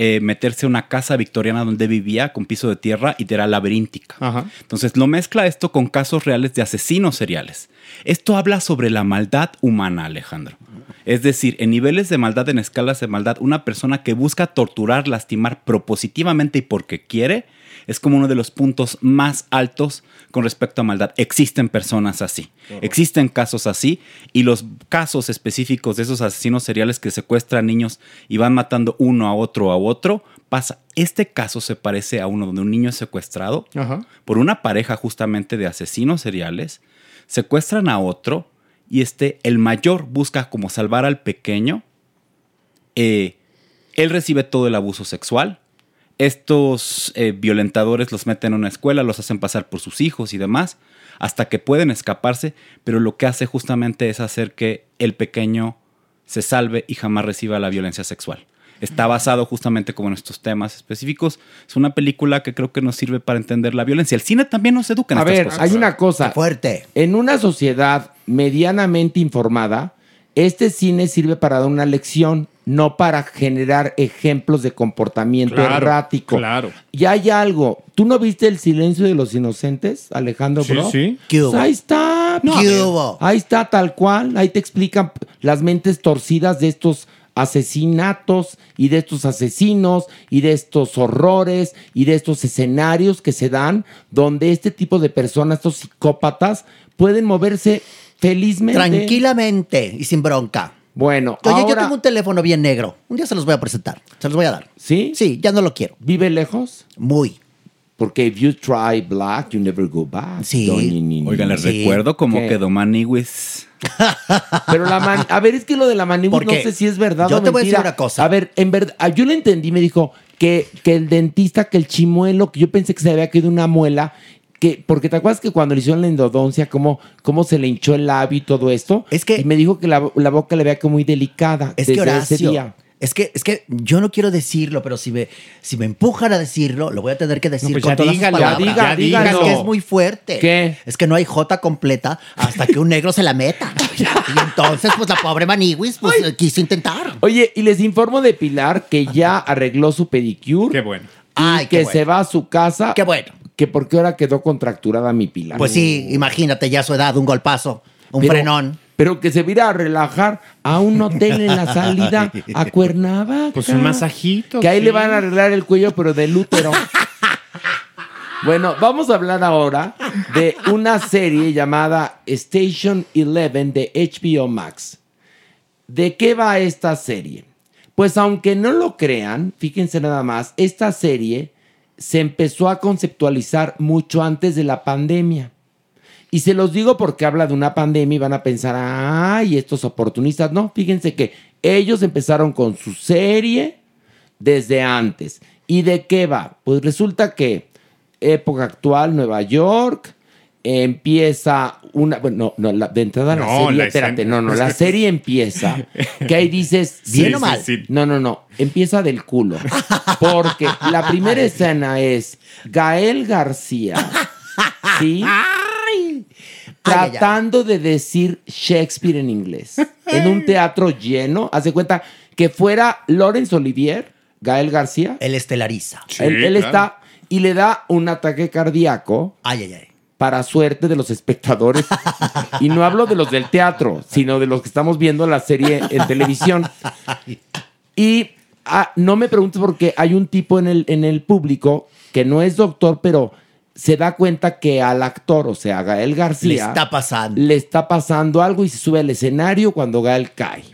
eh, meterse a una casa victoriana donde vivía con piso de tierra y era laberíntica. Ajá. Entonces lo mezcla esto con casos reales de asesinos seriales. Esto habla sobre la maldad humana, Alejandro. Es decir, en niveles de maldad, en escalas de maldad, una persona que busca torturar, lastimar propositivamente y porque quiere, es como uno de los puntos más altos con respecto a maldad. Existen personas así, existen casos así, y los casos específicos de esos asesinos seriales que secuestran niños y van matando uno a otro a otro, pasa. Este caso se parece a uno donde un niño es secuestrado por una pareja justamente de asesinos seriales, secuestran a otro y este, el mayor busca como salvar al pequeño. Eh, él recibe todo el abuso sexual. Estos eh, violentadores los meten en una escuela, los hacen pasar por sus hijos y demás, hasta que pueden escaparse, pero lo que hace justamente es hacer que el pequeño se salve y jamás reciba la violencia sexual. Está basado justamente como en estos temas específicos. Es una película que creo que nos sirve para entender la violencia. El cine también nos educa en A estas ver, cosas. hay una cosa. Fuerte. En una sociedad medianamente informada, este cine sirve para dar una lección, no para generar ejemplos de comportamiento Claro, errático. claro. Y hay algo. ¿Tú no viste el silencio de los inocentes, Alejandro Sí, Bro? sí. ¿Qué hubo? Pues ahí está. ¿Qué a ver, hubo? Ahí está tal cual. Ahí te explican las mentes torcidas de estos asesinatos y de estos asesinos y de estos horrores y de estos escenarios que se dan donde este tipo de personas, estos psicópatas, pueden moverse felizmente. Tranquilamente y sin bronca. Bueno, Oye, yo ahora, tengo un teléfono bien negro. Un día se los voy a presentar. Se los voy a dar. ¿sí? Sí, ya no lo quiero. ¿Vive lejos? Muy. Porque if you try black, you never go back. Sí. Don Ninini. Oigan, les Sí. recuerdo como ¿Qué? quedó Maniwis. Pero la man, a ver, es que lo de la manibus no sé si es verdad yo o te voy a decir una cosa. A ver, en verdad, ah, yo lo entendí, me dijo que, que el dentista, que el chimuelo, que yo pensé que se había quedado una muela, que, porque te acuerdas que cuando le hicieron la endodoncia, cómo, cómo se le hinchó el labio y todo esto. Es que- Y me dijo que la, la boca le veía como muy delicada. Es desde que ese día. Es que, es que yo no quiero decirlo, pero si me, si me empujan a decirlo, lo voy a tener que decir pues con ya todas dígalo, las palabras. ya diga- Es dígalo. que es muy fuerte. ¿Qué? Es que no hay J completa hasta que un negro se la meta. y entonces, pues la pobre Maniwis, pues quiso intentar. Oye, y les informo de Pilar que ya arregló su pedicure. Qué bueno. Y Ay, que qué bueno. se va a su casa. Qué bueno. Que porque ahora quedó contracturada mi Pilar. Pues sí, imagínate ya su edad, un golpazo, un Pero- frenón. Pero que se viera a relajar a un hotel en la salida a Cuernavaca. Pues un masajito. Que ahí sí. le van a arreglar el cuello, pero del útero. Bueno, vamos a hablar ahora de una serie llamada Station 11 de HBO Max. ¿De qué va esta serie? Pues aunque no lo crean, fíjense nada más, esta serie se empezó a conceptualizar mucho antes de la pandemia. Y se los digo porque habla de una pandemia y van a pensar, ay, estos oportunistas. No, fíjense que ellos empezaron con su serie desde antes. ¿Y de qué va? Pues resulta que época actual, Nueva York, empieza una. Bueno, no, no, la- de entrada la No, serie. la espérate, escena- no, no. La serie empieza. Que ahí dices. Sí, ¿Bien o mal? sí. No, no, no. Empieza del culo. Porque la primera escena es Gael García. ¿Sí? Tratando de decir Shakespeare en inglés. En un teatro lleno. Hace cuenta que fuera Laurence Olivier, Gael García. Él estelariza. él él está y le da un ataque cardíaco. Ay, ay, ay. Para suerte de los espectadores. y no hablo de los del teatro, sino de los que estamos viendo la serie en televisión. Y ah, no me preguntes porque hay un tipo en el, en el público que no es doctor, pero se da cuenta que al actor, o sea, a Gael García, Le está pasando. le está pasando algo y se sube al escenario cuando Gael cae.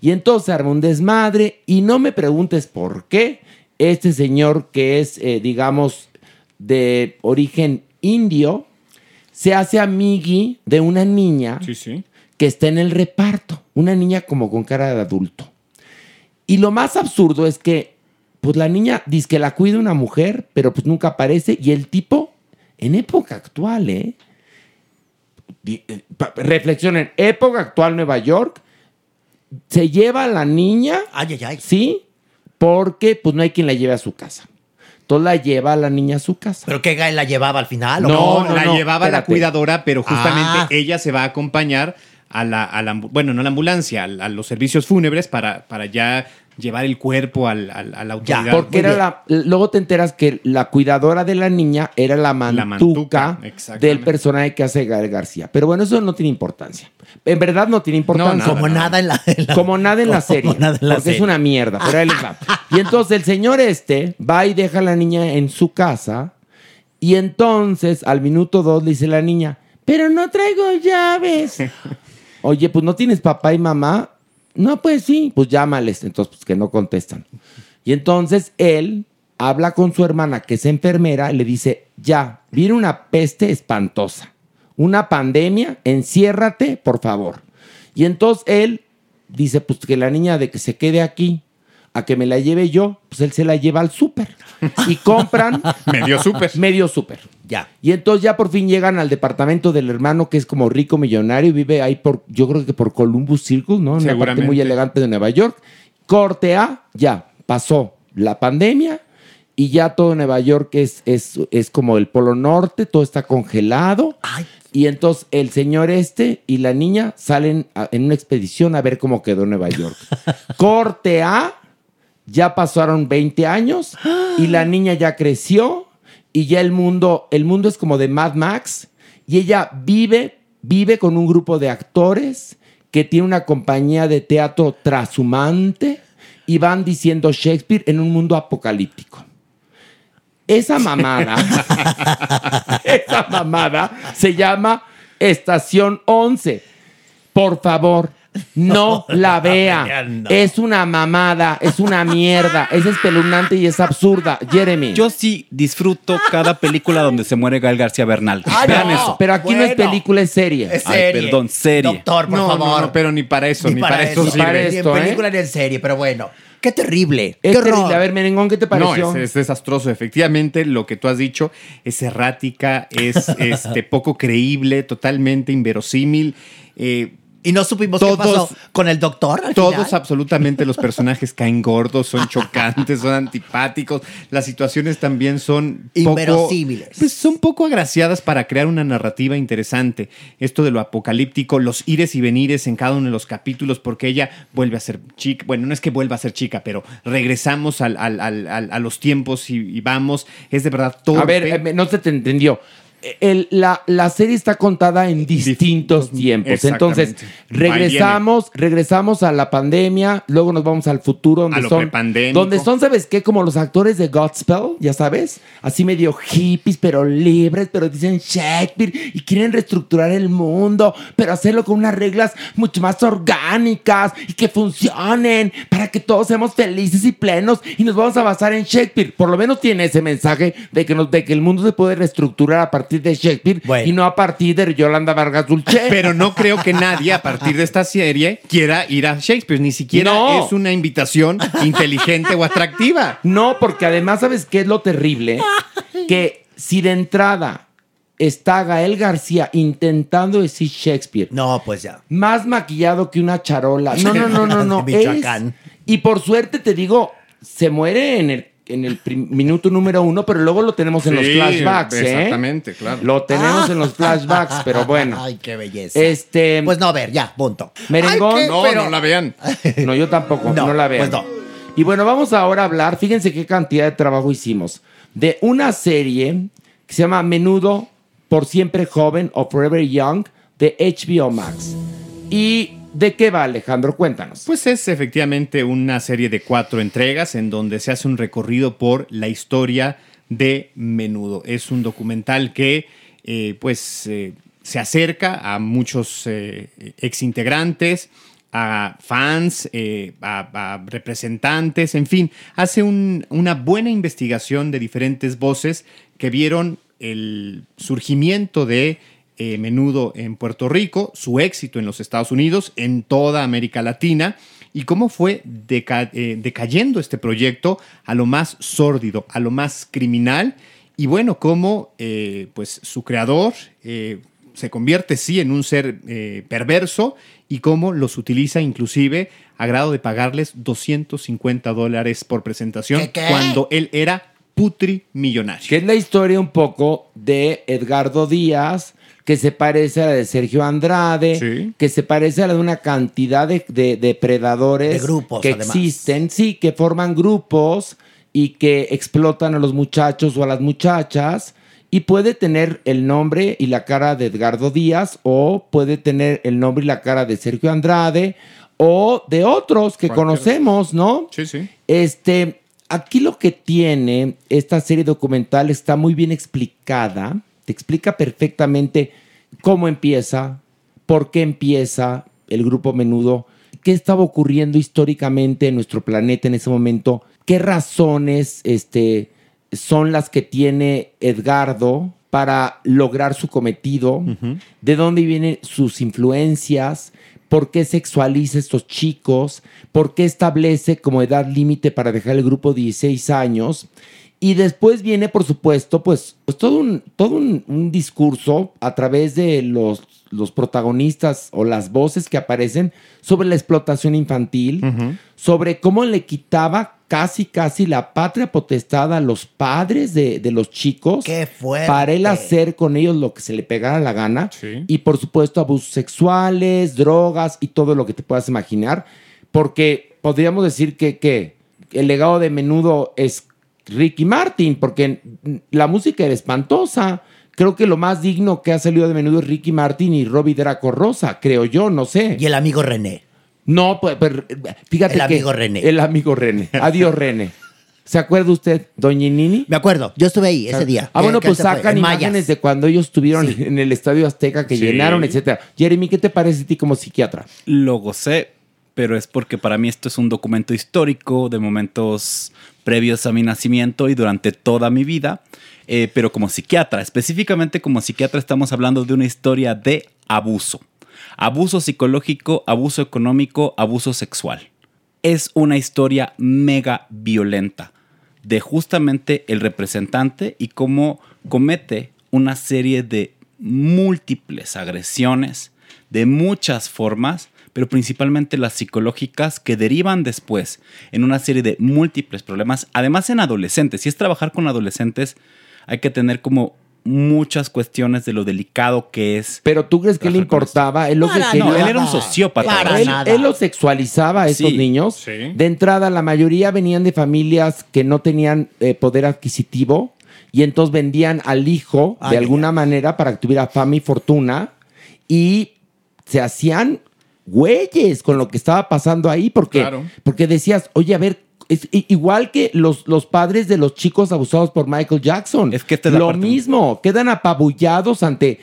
Y entonces arma un desmadre y no me preguntes por qué este señor que es, eh, digamos, de origen indio, se hace amigui de una niña que está en el reparto, una niña como con cara de adulto. Y lo más absurdo es que, pues la niña dice que la cuida una mujer, pero pues nunca aparece. Y el tipo, en época actual, ¿eh? Eh, Reflexionen, época actual Nueva York, se lleva a la niña, Ay, ay, ay. ¿sí? Porque pues no hay quien la lleve a su casa. Entonces la lleva a la niña a su casa. ¿Pero qué Gael la llevaba al final? ¿o No, la llevaba la cuidadora, pero justamente Ah. ella se va a acompañar a la, a la bueno, no a la ambulancia, a, a los servicios fúnebres para, para ya llevar el cuerpo al, al- a la autoridad. Porque era la, luego te enteras que la cuidadora de la niña era la mantuca, del personaje que hace Gael García. Pero bueno, eso no tiene importancia. En verdad no tiene importancia. nada, Como nada. nada en la- en la- Como nada en la como serie. nada en la porque es una mierda. Pero ahí les va. Y entonces el señor este va y deja a la niña en su casa. Y entonces al minuto dos le dice la niña, pero no traigo llaves. Oye, pues no tienes papá y mamá. No, pues sí, pues llámales. Entonces, pues que no contestan. Y entonces él habla con su hermana, que es enfermera, y le dice, ya, viene una peste espantosa, una pandemia, enciérrate, por favor. Y entonces él dice, pues que la niña de que se quede aquí, a que me la lleve yo, pues él se la lleva al súper. Y compran... Medio súper. Medio súper. Ya. Y entonces ya por fin llegan al departamento del hermano que es como rico millonario y vive ahí por, yo creo que por Columbus Circle, ¿no? Una parte muy elegante de Nueva York. Corte A, ya, pasó la pandemia y ya todo Nueva York es, es, es como el Polo Norte, todo está congelado. Y entonces el señor este y la niña salen a- en una expedición a ver cómo quedó Nueva York. Corte A, ya pasaron 20 años y la niña ya creció y ya el mundo, el mundo es como de Mad Max y ella vive, vive con un grupo de actores que tiene una compañía de teatro trashumante y van diciendo Shakespeare en un mundo apocalíptico. Esa mamada, esa mamada se llama Estación 11. Por favor, no la vea. Es una mamada, es una mierda, es espeluznante y es absurda. Jeremy. Yo sí disfruto cada película donde se muere Gael García Bernal. Vean eso. Pero aquí no es película, es serie. Es Ay, serie. perdón, serie. Doctor, por no, favor. no, no, pero ni para eso, ni, para, eso, Ni sirve. para Ni esto, en ¿eh? película ni en serie, pero bueno. Qué terrible. Es qué terrible. horror. A ver, Merengón, ¿qué te pareció? No, es, es desastroso. Efectivamente, lo que tú has dicho es errática, es este, poco creíble, totalmente inverosímil. Eh, Y no supimos qué pasó con el doctor. al todos final. absolutamente los personajes caen gordos, son chocantes, son antipáticos. Las situaciones también son poco- Inverosímiles. pues son poco agraciadas para crear una narrativa interesante. Esto de lo apocalíptico, los ires y venires en cada uno de los capítulos, porque ella vuelve a ser chica. Bueno, no es que vuelva a ser chica, pero regresamos al- al- al- al- a los tiempos y, y vamos. Es de verdad todo. A ver, eh, no se te entendió. El- la, la serie está contada en distintos tiempos. Entonces, regresamos, regresamos a la pandemia, luego nos vamos al futuro, donde A lo son, donde son, ¿sabes qué? Como los actores de Godspell, ya sabes, así medio hippies, pero libres, pero dicen Shakespeare y quieren reestructurar el mundo, pero hacerlo con unas reglas mucho más orgánicas y que funcionen para que todos seamos felices y plenos y nos vamos a basar en Shakespeare. Por lo menos tiene ese mensaje de que, nos, de que el mundo se puede reestructurar a partir de Shakespeare y no a partir de Yolanda Vargas Dulce. Pero no creo que nadie a partir de esta serie quiera ir a Shakespeare. Ni siquiera No. es una invitación inteligente o atractiva. No, porque además, ¿sabes qué es lo terrible? Que si de entrada está Gael García intentando decir Shakespeare. No, pues ya. Más maquillado que una charola. No, no, no, no, no. Michoacán. Es- y por suerte te digo, se muere en el, en el minuto número uno, pero luego lo tenemos en los flashbacks, ¿eh? exactamente, claro. Lo tenemos en los flashbacks, pero bueno. Ay, qué belleza. Este. Pues no, a ver, ya, punto. Merengón. Ay, qué- No, pero- no la vean. No, yo tampoco, no, No, la veo. pues no. Y bueno, vamos ahora a hablar, fíjense qué cantidad de trabajo hicimos, de una serie que se llama Menudo por siempre joven o Forever Young de HBO Max. ¿Y de qué va Alejandro? Cuéntanos. Pues es efectivamente una serie de cuatro entregas en donde se hace un recorrido por la historia de Menudo. Es un documental que eh, pues eh, se acerca a muchos eh, exintegrantes, a fans, eh, a, representantes, en fin, hace un- una buena investigación de diferentes voces que vieron el surgimiento de eh, Menudo en Puerto Rico, su éxito en los Estados Unidos, en toda América Latina y cómo fue deca- eh, decayendo este proyecto a lo más sórdido, a lo más criminal y bueno, cómo eh, pues su creador eh, se convierte sí en un ser eh, perverso y cómo los utiliza inclusive a grado de pagarles 250 dólares por presentación ¿Qué, qué? cuando él era putri millonario. Que es la historia un poco de Edgardo Díaz, que se parece a la de Sergio Andrade, Sí. que se parece a la de una cantidad de, de depredadores De grupos, que además. existen, sí, que forman grupos y que explotan a los muchachos o a las muchachas. Y puede tener el nombre y la cara de Edgardo Díaz, o puede tener el nombre y la cara de Sergio Andrade, o de otros que conocemos, ¿no? Sí, sí. Este, aquí lo que tiene esta serie documental está muy bien explicada. Te explica perfectamente cómo empieza, por qué empieza el grupo Menudo, qué estaba ocurriendo históricamente en nuestro planeta en ese momento, qué razones este, son las que tiene Edgardo para lograr su cometido, de dónde vienen sus influencias, por qué sexualiza a estos chicos, por qué establece como edad límite para dejar el grupo 16 años. Y después viene, por supuesto, pues, pues todo, un, todo un, un discurso a través de los, los protagonistas o las voces que aparecen sobre la explotación infantil, sobre cómo le quitaba casi, casi la patria potestad a los padres de, de los chicos ¡Qué fuerte! para él hacer con ellos lo que se le pegara la gana. Sí. Y por supuesto, abusos sexuales, drogas y todo lo que te puedas imaginar. Porque podríamos decir que, que el legado de menudo es Ricky Martin, porque la música era espantosa. Creo que lo más digno que ha salido de menudo es Ricky Martin y Robbie Draco Rosa, creo yo, no sé. Y el amigo René. No, pues, pero, fíjate El que- amigo René. El amigo René. Adiós, René. ¿Se acuerda usted, Doña Nini? Me acuerdo, yo estuve ahí ese día. Ah, bueno, pues sacan en imágenes Mayas. de cuando ellos estuvieron en el Estadio Azteca que Sí. llenaron, etcétera. Jeremy, ¿qué te parece a ti como psiquiatra? Lo gocé, pero es porque para mí esto es un documento histórico de momentos previos a mi nacimiento y durante toda mi vida. Eh, pero como psiquiatra, específicamente como psiquiatra, estamos hablando de una historia de abuso. Abuso psicológico, abuso económico, abuso sexual. Es una historia mega violenta de justamente el representante y cómo comete una serie de múltiples agresiones de muchas formas, pero principalmente las psicológicas que derivan después en una serie de múltiples problemas, además en adolescentes. Si es trabajar con adolescentes, hay que tener como muchas cuestiones de lo delicado que es. Pero tú crees que le importaba, él lo que Para quería. No, él era un sociópata. Para él, nada. él los sexualizaba a estos Sí, niños. sí. De entrada, la mayoría venían de familias que no tenían eh, poder adquisitivo y entonces vendían al hijo Ay, de alguna manera para que tuviera fama y fortuna y se hacían güeyes con lo que estaba pasando ahí porque, Claro. porque decías, oye, a ver, es igual que los, los padres de los chicos abusados por Michael Jackson. Es que esta es la lo parte- mismo, quedan apabullados ante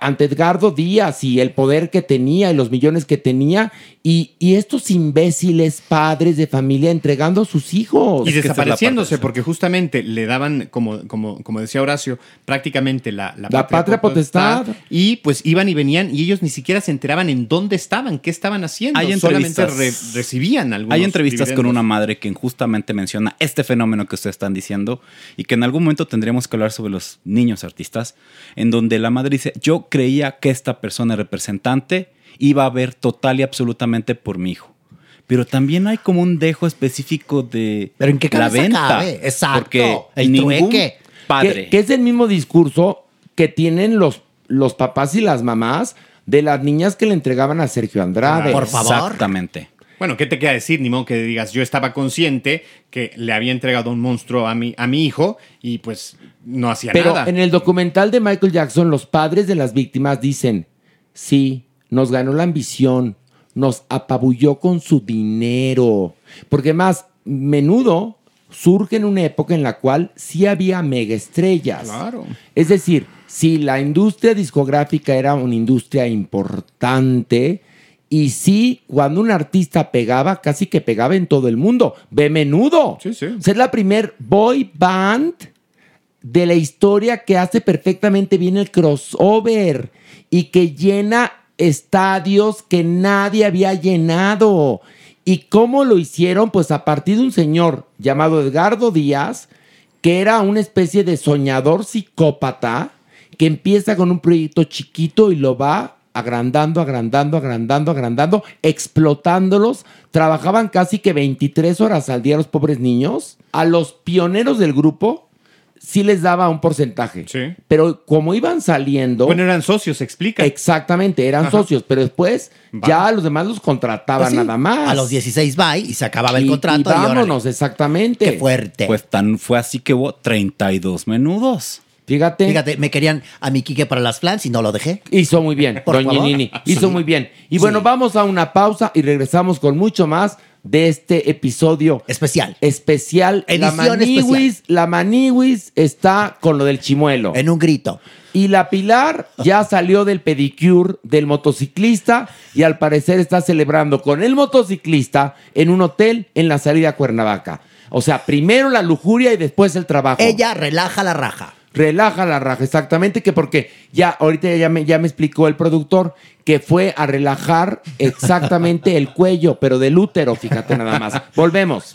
ante Edgardo Díaz y el poder que tenía y los millones que tenía y, y estos imbéciles padres de familia entregando a sus hijos. Y desapareciéndose, porque justamente le daban, como, como, como decía Horacio, prácticamente la, La patria potestad. Y pues iban y venían y ellos ni siquiera se enteraban en dónde estaban, qué estaban haciendo. Hay Solamente entrevistas. re- recibían algunos Hay entrevistas con una madre que justamente menciona este fenómeno que ustedes están diciendo y que en algún momento tendríamos que hablar sobre los niños artistas, en donde la madre dice, yo creía que esta persona representante iba a ver total y absolutamente por mi hijo. Pero también hay como un dejo específico de Pero ¿en qué la venta. cabe? Exacto. Porque El ningún trueque. padre... Que, que es el mismo discurso que tienen los, los papás y las mamás de las niñas que le entregaban a Sergio Andrade. Por favor. Exactamente. Bueno, ¿qué te queda decir? Ni modo que digas, yo estaba consciente que le había entregado un monstruo a mi, a mi hijo y pues no hacía Pero nada. en el documental de Michael Jackson, los padres de las víctimas dicen, sí, nos ganó la ambición, nos apabulló con su dinero. Porque más, menudo surge en una época en la cual sí había mega estrellas. Claro. Es decir, si la industria discográfica era una industria importante, y sí, cuando un artista pegaba, casi que pegaba en todo el mundo. Ve menudo. Sí, sí. O sea, es la primer boy band de la historia que hace perfectamente bien el crossover y que llena estadios que nadie había llenado. ¿Y cómo lo hicieron? Pues a partir de un señor llamado Edgardo Díaz, que era una especie de soñador psicópata, que empieza con un proyecto chiquito y lo va agrandando, agrandando, agrandando, agrandando, explotándolos. Trabajaban casi que 23 horas al día los pobres niños. A los pioneros del grupo sí les daba un porcentaje. Sí. Pero como iban saliendo... Bueno, eran socios, explica. Exactamente, eran Ajá. socios, pero después Va. ya a los demás los contrataban Pues sí, nada más. A los 16 bye y se acababa el contrato. Y, vámonos, exactamente. Qué fuerte. Pues tan fue así que hubo 32 menudos. Fíjate, Fíjate, me querían a mi Quique para las flans y no lo dejé. hizo muy bien, Por Doña favor. Nini, hizo Sí. muy bien. Y Sí. bueno, vamos a una pausa y regresamos con mucho más de este episodio Especial. especial. la Edición Maniwis, la Maniwis está con lo del chimuelo. En un grito. Y la Pilar ya salió del pedicure del motociclista y al parecer está celebrando con el motociclista en un hotel en la salida a Cuernavaca. O sea, primero la lujuria y después el trabajo. Ella relaja la raja. Relaja la raja, exactamente, que porque ya, ahorita ya me, ya me explicó el productor que fue a relajar exactamente el cuello, pero del útero, fíjate nada más. Volvemos.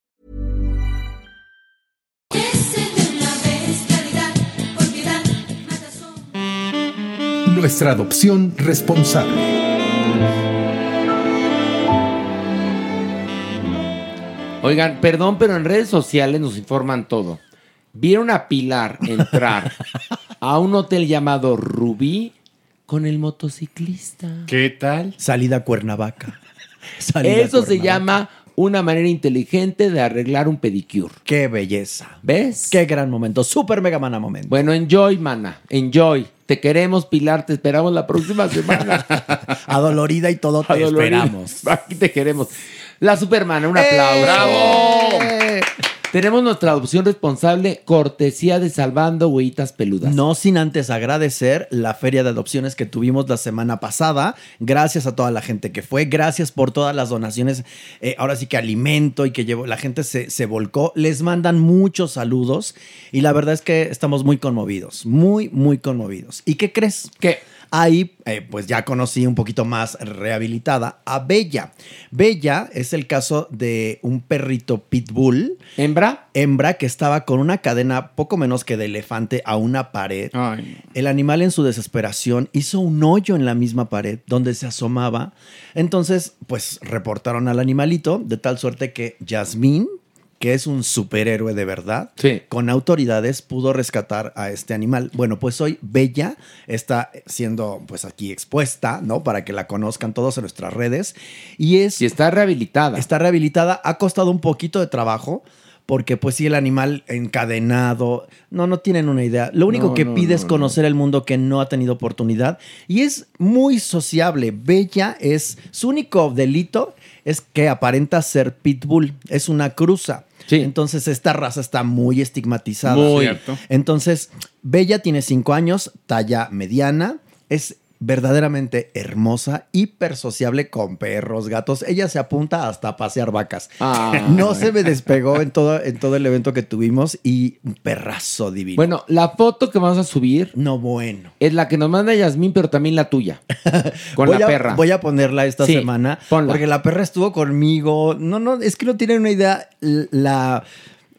Nuestra adopción responsable. Oigan, perdón, pero en redes sociales nos informan todo. Vieron a Pilar entrar a un hotel llamado Rubí con el motociclista. ¿Qué tal? Salida a Cuernavaca. Salida a Eso se llama una manera inteligente de arreglar un pedicure. Qué belleza. ¿Ves? Qué gran momento. Súper mega mana momento. Bueno, enjoy, mana. Enjoy. Te queremos, Pilar. Te esperamos la próxima semana. Adolorida y todo te Adolorida. esperamos. Aquí te queremos. La Supermana, un aplauso. ¡Eh! Tenemos nuestra adopción responsable, cortesía de Salvando Huellitas Peludas. No sin antes agradecer la feria de adopciones que tuvimos la semana pasada. Gracias a toda la gente que fue. Gracias por todas las donaciones. eh, ahora sí que alimento y que llevó. La gente se, se volcó. Les mandan muchos saludos. Y la verdad es que estamos muy conmovidos. Muy, muy conmovidos. ¿Y qué crees? ¿Qué? Ahí, eh, pues ya conocí un poquito más rehabilitada a Bella. Bella es el caso de un perrito pitbull. ¿Hembra? Hembra que estaba con una cadena poco menos que de elefante a una pared. Ay. El animal en su desesperación hizo un hoyo en la misma pared donde se asomaba. Entonces, pues reportaron al animalito de tal suerte que Yasmín, que es un superhéroe de verdad, Sí. con autoridades pudo rescatar a este animal. Bueno, pues hoy Bella está siendo pues aquí expuesta, ¿no? Para que la conozcan todos en nuestras redes. Y es... Y está rehabilitada. Está rehabilitada. Ha costado un poquito de trabajo. Porque pues sí, el animal encadenado, no, no tienen una idea. Lo único No, que no, pide no, es no. conocer el mundo que no ha tenido oportunidad. Y es muy sociable. Bella es, su único delito es que aparenta ser pitbull. Es una cruza. Sí. Entonces esta raza está muy estigmatizada. Muy. Entonces, Bella tiene cinco años, talla mediana, es verdaderamente hermosa, hiper sociable con perros, gatos. Ella se apunta hasta a pasear vacas. Ay. No se me despegó en todo, en todo el evento que tuvimos y un perrazo divino. Bueno, la foto que vamos a subir no bueno. es la que nos manda Yasmín, pero también la tuya. Con voy la a, perra. Voy a ponerla esta Sí, semana ponla. porque la perra estuvo conmigo. No, no, es que no tienen una idea la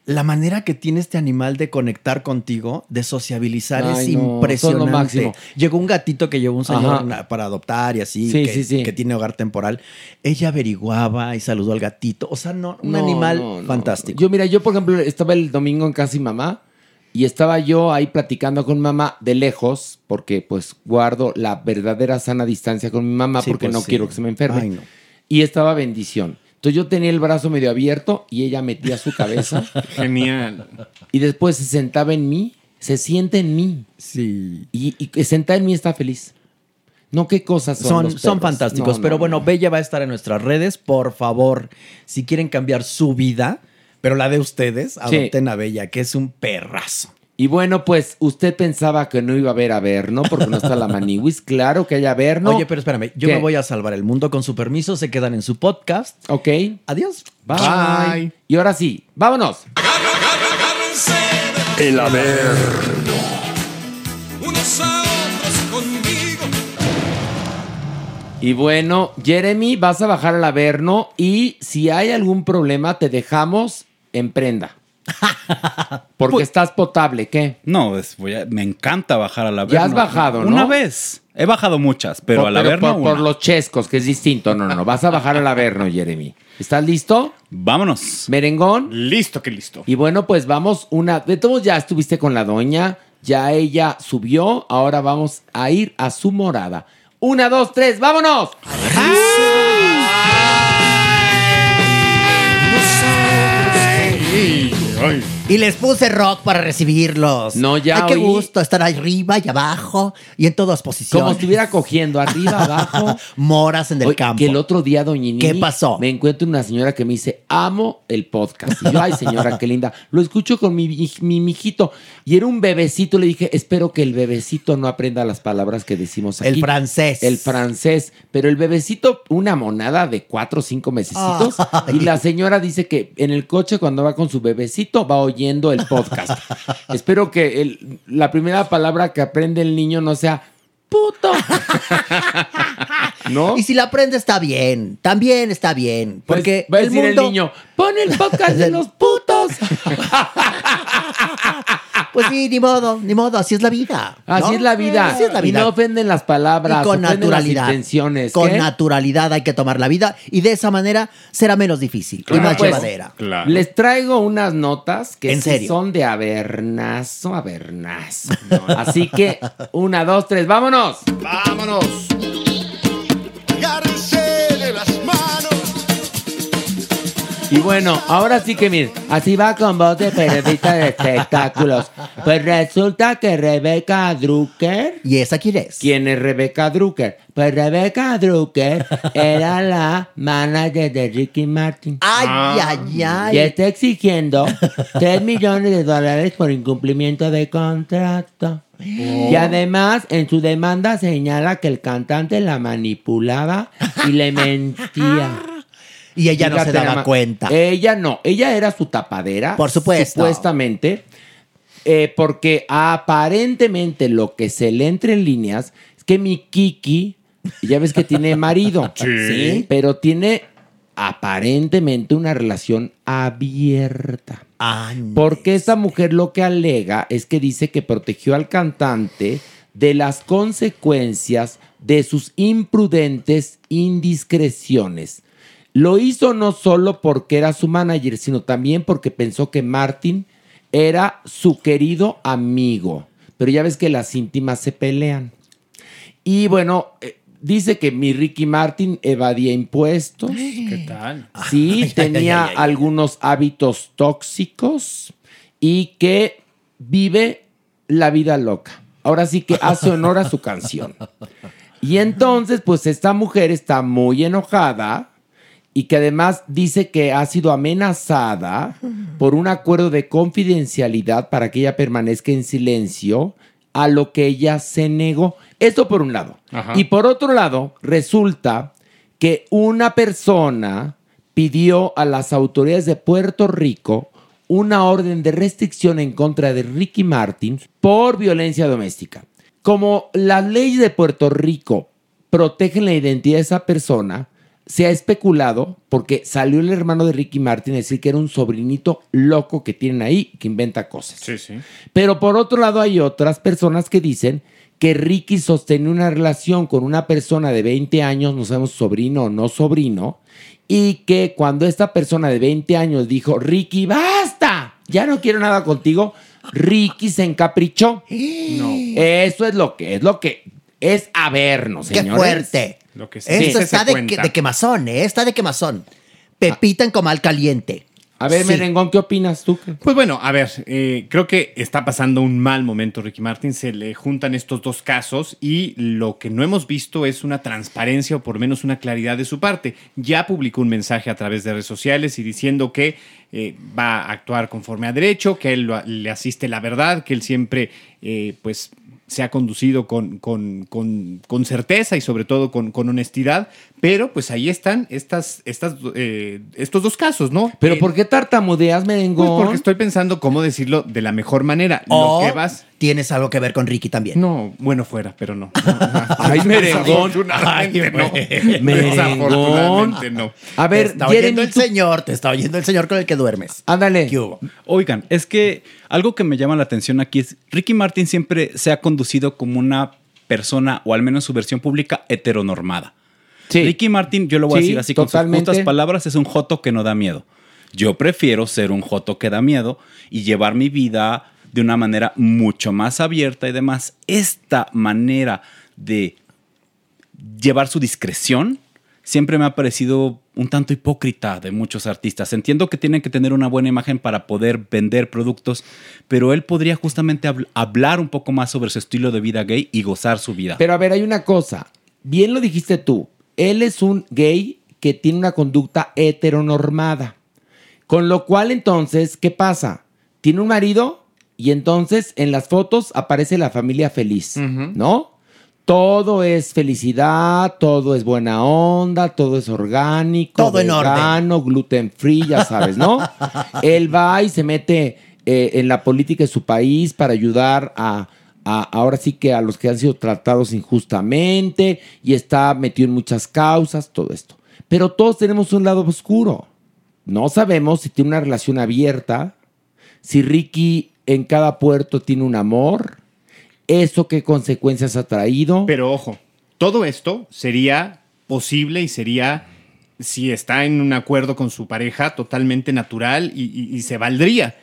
la manera que tiene este animal de conectar contigo, de sociabilizar es no, impresionante. Llegó un gatito que llevó un señor Ajá. para adoptar y así, Sí, que, sí, sí. que tiene hogar temporal. Ella averiguaba y saludó al gatito. O sea, no, un No, animal no, fantástico. Yo, mira, yo, por ejemplo, estaba el domingo en casa mi mamá y estaba yo ahí platicando con mamá de lejos, porque pues guardo la verdadera sana distancia con mi mamá porque pues, no quiero que se me enferme. Ay. Y estaba bendición. Entonces yo tenía el brazo medio abierto y ella metía su cabeza Genial. y después se sentaba en mí, se siente en mí Sí. y, y que sentada en mí está feliz. No, qué cosas son. Son, los son perros? fantásticos, No, no, pero no. bueno, Bella va a estar en nuestras redes. Por favor, si quieren cambiar su vida, pero la de ustedes, adopten a Bella, que es un perrazo. Y bueno, pues usted pensaba que no iba a haber Averno porque no está la Maniwis. Claro que hay Averno. Oye, pero espérame, yo ¿Qué? me voy a salvar el mundo con su permiso. Se quedan en su podcast. Ok. Adiós. Bye. Bye. Y ahora sí, vámonos. El Averno. unos a otros conmigo. Y bueno, Jeremy, vas a bajar al Averno y si hay algún problema, te dejamos en prenda. Porque Pues- estás potable, ¿qué? No, es- voy a- me encanta bajar a la Ya has bajado, ¿no? Una vez. He bajado muchas, pero Por- al Averno por, por los chescos, que es distinto. No, no, no. Vas a bajar al Averno, Jeremy. ¿Estás listo? Vámonos. Merengón. Listo que listo. Y bueno, pues vamos una. De todos ya estuviste con la doña, ya ella subió, ahora vamos a ir a su morada. Una, dos, tres, vámonos. Y les puse rock para recibirlos. No, ya Ay, qué oí. gusto estar arriba y abajo y en todas posiciones. Como estuviera cogiendo arriba, abajo. Moras en el Oye, campo. Que el otro día, doña Nini, ¿Qué pasó? Me encuentro una señora que me dice, amo el podcast. Y yo, ay, señora, qué linda. Lo escucho con mi, mi mijito. Y era un bebecito. Le dije, espero que el bebecito no aprenda las palabras que decimos aquí. El francés. El francés. Pero el bebecito, una monada de cuatro o cinco mesecitos. Ay. Y la señora dice que en el coche, cuando va con su bebecito, va oyendo el podcast. Espero que el- la primera palabra que aprende el niño no sea puto. ¿No? Y si la aprende está bien, también está bien, Pues, porque va a el decir mundo, el niño, pon el podcast de los putos. pues sí, ni modo, ni modo, así es la vida. Así es la vida. Así es la Y vida. no ofenden las palabras, y con naturalidad. las intenciones. Con ¿qué? naturalidad hay que tomar la vida y de esa manera será menos difícil y más pues, llevadera. Claro. Les traigo unas notas que ¿En sí serio? son de avernazo, avernazo. Así que, una, dos, tres, vámonos. Vámonos. Y bueno, ahora sí que miren, así va con voz de periodista de espectáculos. Pues resulta que Rebeca Drucker. ¿Y esa quién es? ¿Quién es Rebeca Drucker? Pues Rebeca Drucker era la manager de Ricky Martin. Ay, ay, ay. Y está exigiendo 3 millones de dólares por incumplimiento de contrato. Y además, en su demanda señala que el cantante la manipulaba y le mentía. Y ella no se daba cuenta. Ella no, ella era su tapadera. Por supuesto. Supuestamente. eh, porque aparentemente lo que se lee entre líneas es que mi Kiki, ya ves que tiene marido. Sí. Pero tiene aparentemente una relación abierta. Porque esta mujer lo que alega es que dice que protegió al cantante de las consecuencias de sus imprudentes indiscreciones. Lo hizo no solo porque era su manager, sino también porque pensó que Martin era su querido amigo. Pero ya ves que las íntimas se pelean. Y bueno, eh, dice que mi Ricky Martin evadía impuestos. ¿Qué tal? Sí, Ay, tenía ay, ay, ay. algunos hábitos tóxicos y que vive la vida loca. Ahora sí que hace honor a su canción. Y entonces, pues esta mujer está muy enojada y que además dice que ha sido amenazada por un acuerdo de confidencialidad para que ella permanezca en silencio a lo que ella se negó. Esto por un lado. Ajá. Y por otro lado, resulta que una persona pidió a las autoridades de Puerto Rico una orden de restricción en contra de Ricky Martin por violencia doméstica. Como las leyes de Puerto Rico protegen la identidad de esa persona, se ha especulado, porque salió el hermano de Ricky Martin a decir que era un sobrinito loco que tienen ahí, que inventa cosas. Sí, sí. Pero por otro lado hay otras personas que dicen que Ricky sostenía una relación con una persona de 20 años, no sabemos sobrino o no sobrino, y que cuando esta persona de 20 años dijo, Ricky, basta, ya no quiero nada contigo, Ricky se encaprichó. No. Eso es lo que es, lo que es avernos, ¡Qué señores. fuerte! Lo que Esto está de, que- de quemazón, ¿eh? Está de quemazón. Pepita en comal caliente. A ver, Sí. Merengón, ¿qué opinas tú? Pues bueno, a ver, eh, creo que está pasando un mal momento Ricky Martin, se le juntan estos dos casos y lo que no hemos visto es una transparencia o por menos una claridad de su parte. Ya publicó un mensaje a través de redes sociales y diciendo que eh, va a actuar conforme a derecho, que a él lo- le asiste la verdad, que él siempre eh, pues se ha conducido con, con- con- con certeza y sobre todo con, con honestidad, pero pues ahí están estas, estas, eh, estos dos casos, ¿no? Pero Eh, ¿por qué tartamudeas, Merengón? pues porque estoy pensando cómo decirlo de la mejor manera. O Lo que vas. tienes algo que ver con Ricky también. No, bueno, fuera, pero no. Ay, merengón. Desafortunadamente no. Merengón. No. A Te ver, está oyendo Jeremy, el señor, te está oyendo el señor con el que duermes. Ándale. Oigan, es que algo que me llama la atención aquí es, Ricky Martin siempre se ha conducido como una persona, o al menos su versión pública, heteronormada. Ricky Martin, yo lo voy a decir así con sus palabras, es un joto que no da miedo. Yo prefiero ser un joto que da miedo y llevar mi vida de una manera mucho más abierta y demás. Esta manera de llevar su discreción siempre me ha parecido un tanto hipócrita de muchos artistas. Entiendo que tienen que tener una buena imagen para poder vender productos, pero él podría justamente habl- hablar un poco más sobre su estilo de vida gay y gozar su vida. Pero a ver, hay una cosa. Bien lo dijiste tú. Él es un gay que tiene una conducta heteronormada. Con lo cual, entonces, ¿qué pasa? Tiene un marido y entonces en las fotos aparece la familia feliz, ¿no? Todo es felicidad, todo es buena onda, todo es orgánico, Todo en orden. gluten free, ya sabes, ¿no? Él va y se mete eh, en la política de su país para ayudar a, a- ahora sí que a los que han sido tratados injustamente y está metido en muchas causas, todo esto. Pero todos tenemos un lado oscuro. No sabemos si tiene una relación abierta, si Ricky en cada puerto tiene un amor, eso qué consecuencias ha traído. Pero ojo, todo esto sería posible y sería, si está en un acuerdo con su pareja, totalmente natural y, y- se valdría.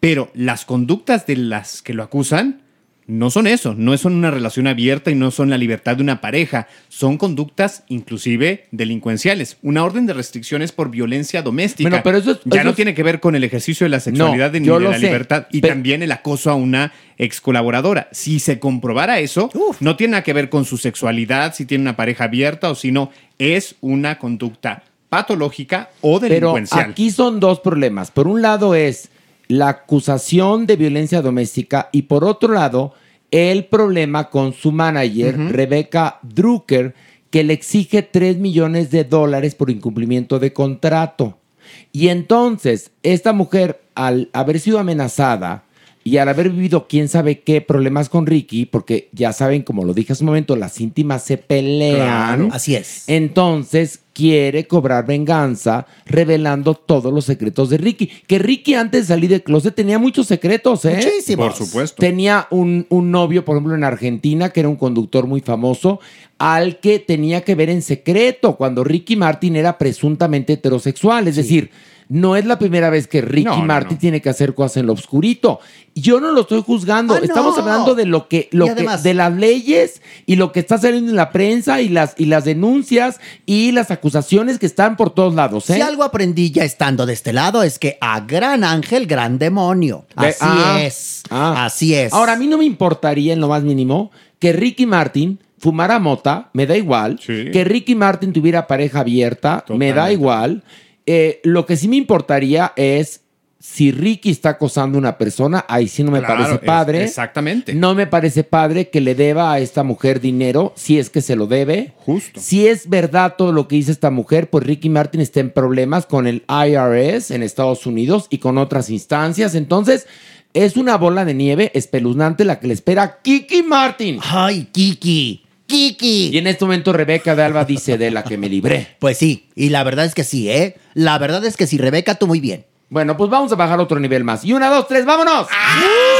Pero las conductas de las que lo acusan no son eso, no son una relación abierta y no son la libertad de una pareja, son conductas inclusive delincuenciales. Una orden de restricciones por violencia doméstica. Bueno, pero eso es- ya eso no es- tiene que ver con el ejercicio de la sexualidad No, ni de la sé, libertad y también el acoso a una ex colaboradora. Si se comprobara eso, no tiene nada que ver con su sexualidad, si tiene una pareja abierta o si no, es una conducta patológica o Pero delincuencial. aquí son dos problemas. Por un lado es la acusación de violencia doméstica y por otro lado el problema con su manager, Rebecca Drucker, que le exige 3 millones de dólares por incumplimiento de contrato. Y entonces, esta mujer, al haber sido amenazada y al haber vivido quién sabe qué problemas con Ricky, porque ya saben, como lo dije hace un momento, las íntimas se pelean. Claro, así es. Entonces quiere cobrar venganza revelando todos los secretos de Ricky. Que Ricky antes de salir del closet tenía muchos secretos, ¿eh? Muchísimos. Por supuesto. Tenía un, un novio, por ejemplo, en Argentina, que era un conductor muy famoso, al que tenía que ver en secreto cuando Ricky Martin era presuntamente heterosexual. Es decir, no es la primera vez que Ricky No, Martin no. tiene que hacer cosas en lo oscurito. Yo no lo estoy juzgando. Ah, Estamos no. hablando de lo que, lo Y que además- de las leyes y lo que está saliendo en la prensa y las, y las denuncias y las acusaciones que están por todos lados. ¿eh? Si algo aprendí ya estando de este lado es que a gran ángel, gran demonio. Así ah, es. ah. Así es. Ahora, a mí no me importaría en lo más mínimo que Ricky Martin fumara mota, me da igual. Sí. Que Ricky Martin tuviera pareja abierta, me da igual. Eh, lo que sí me importaría es si Ricky está acosando a una persona, ahí sí no me Claro, parece es- padre. exactamente. No me parece padre que le deba a esta mujer dinero, si es que se lo debe. Justo. Si es verdad todo lo que dice esta mujer, pues Ricky Martin está en problemas con el IRS en Estados Unidos y con otras instancias. Entonces, es una bola de nieve espeluznante la que le espera a Kiki Martin. Ay, Kiki. Kiki. Y en este momento Rebeca de Alba dice de la que me libré. Pues sí, y la verdad es que sí, ¿eh? La verdad es que sí, Rebeca, tú muy bien. Bueno, pues vamos a bajar otro nivel más. Y una, dos, tres, vámonos. Unos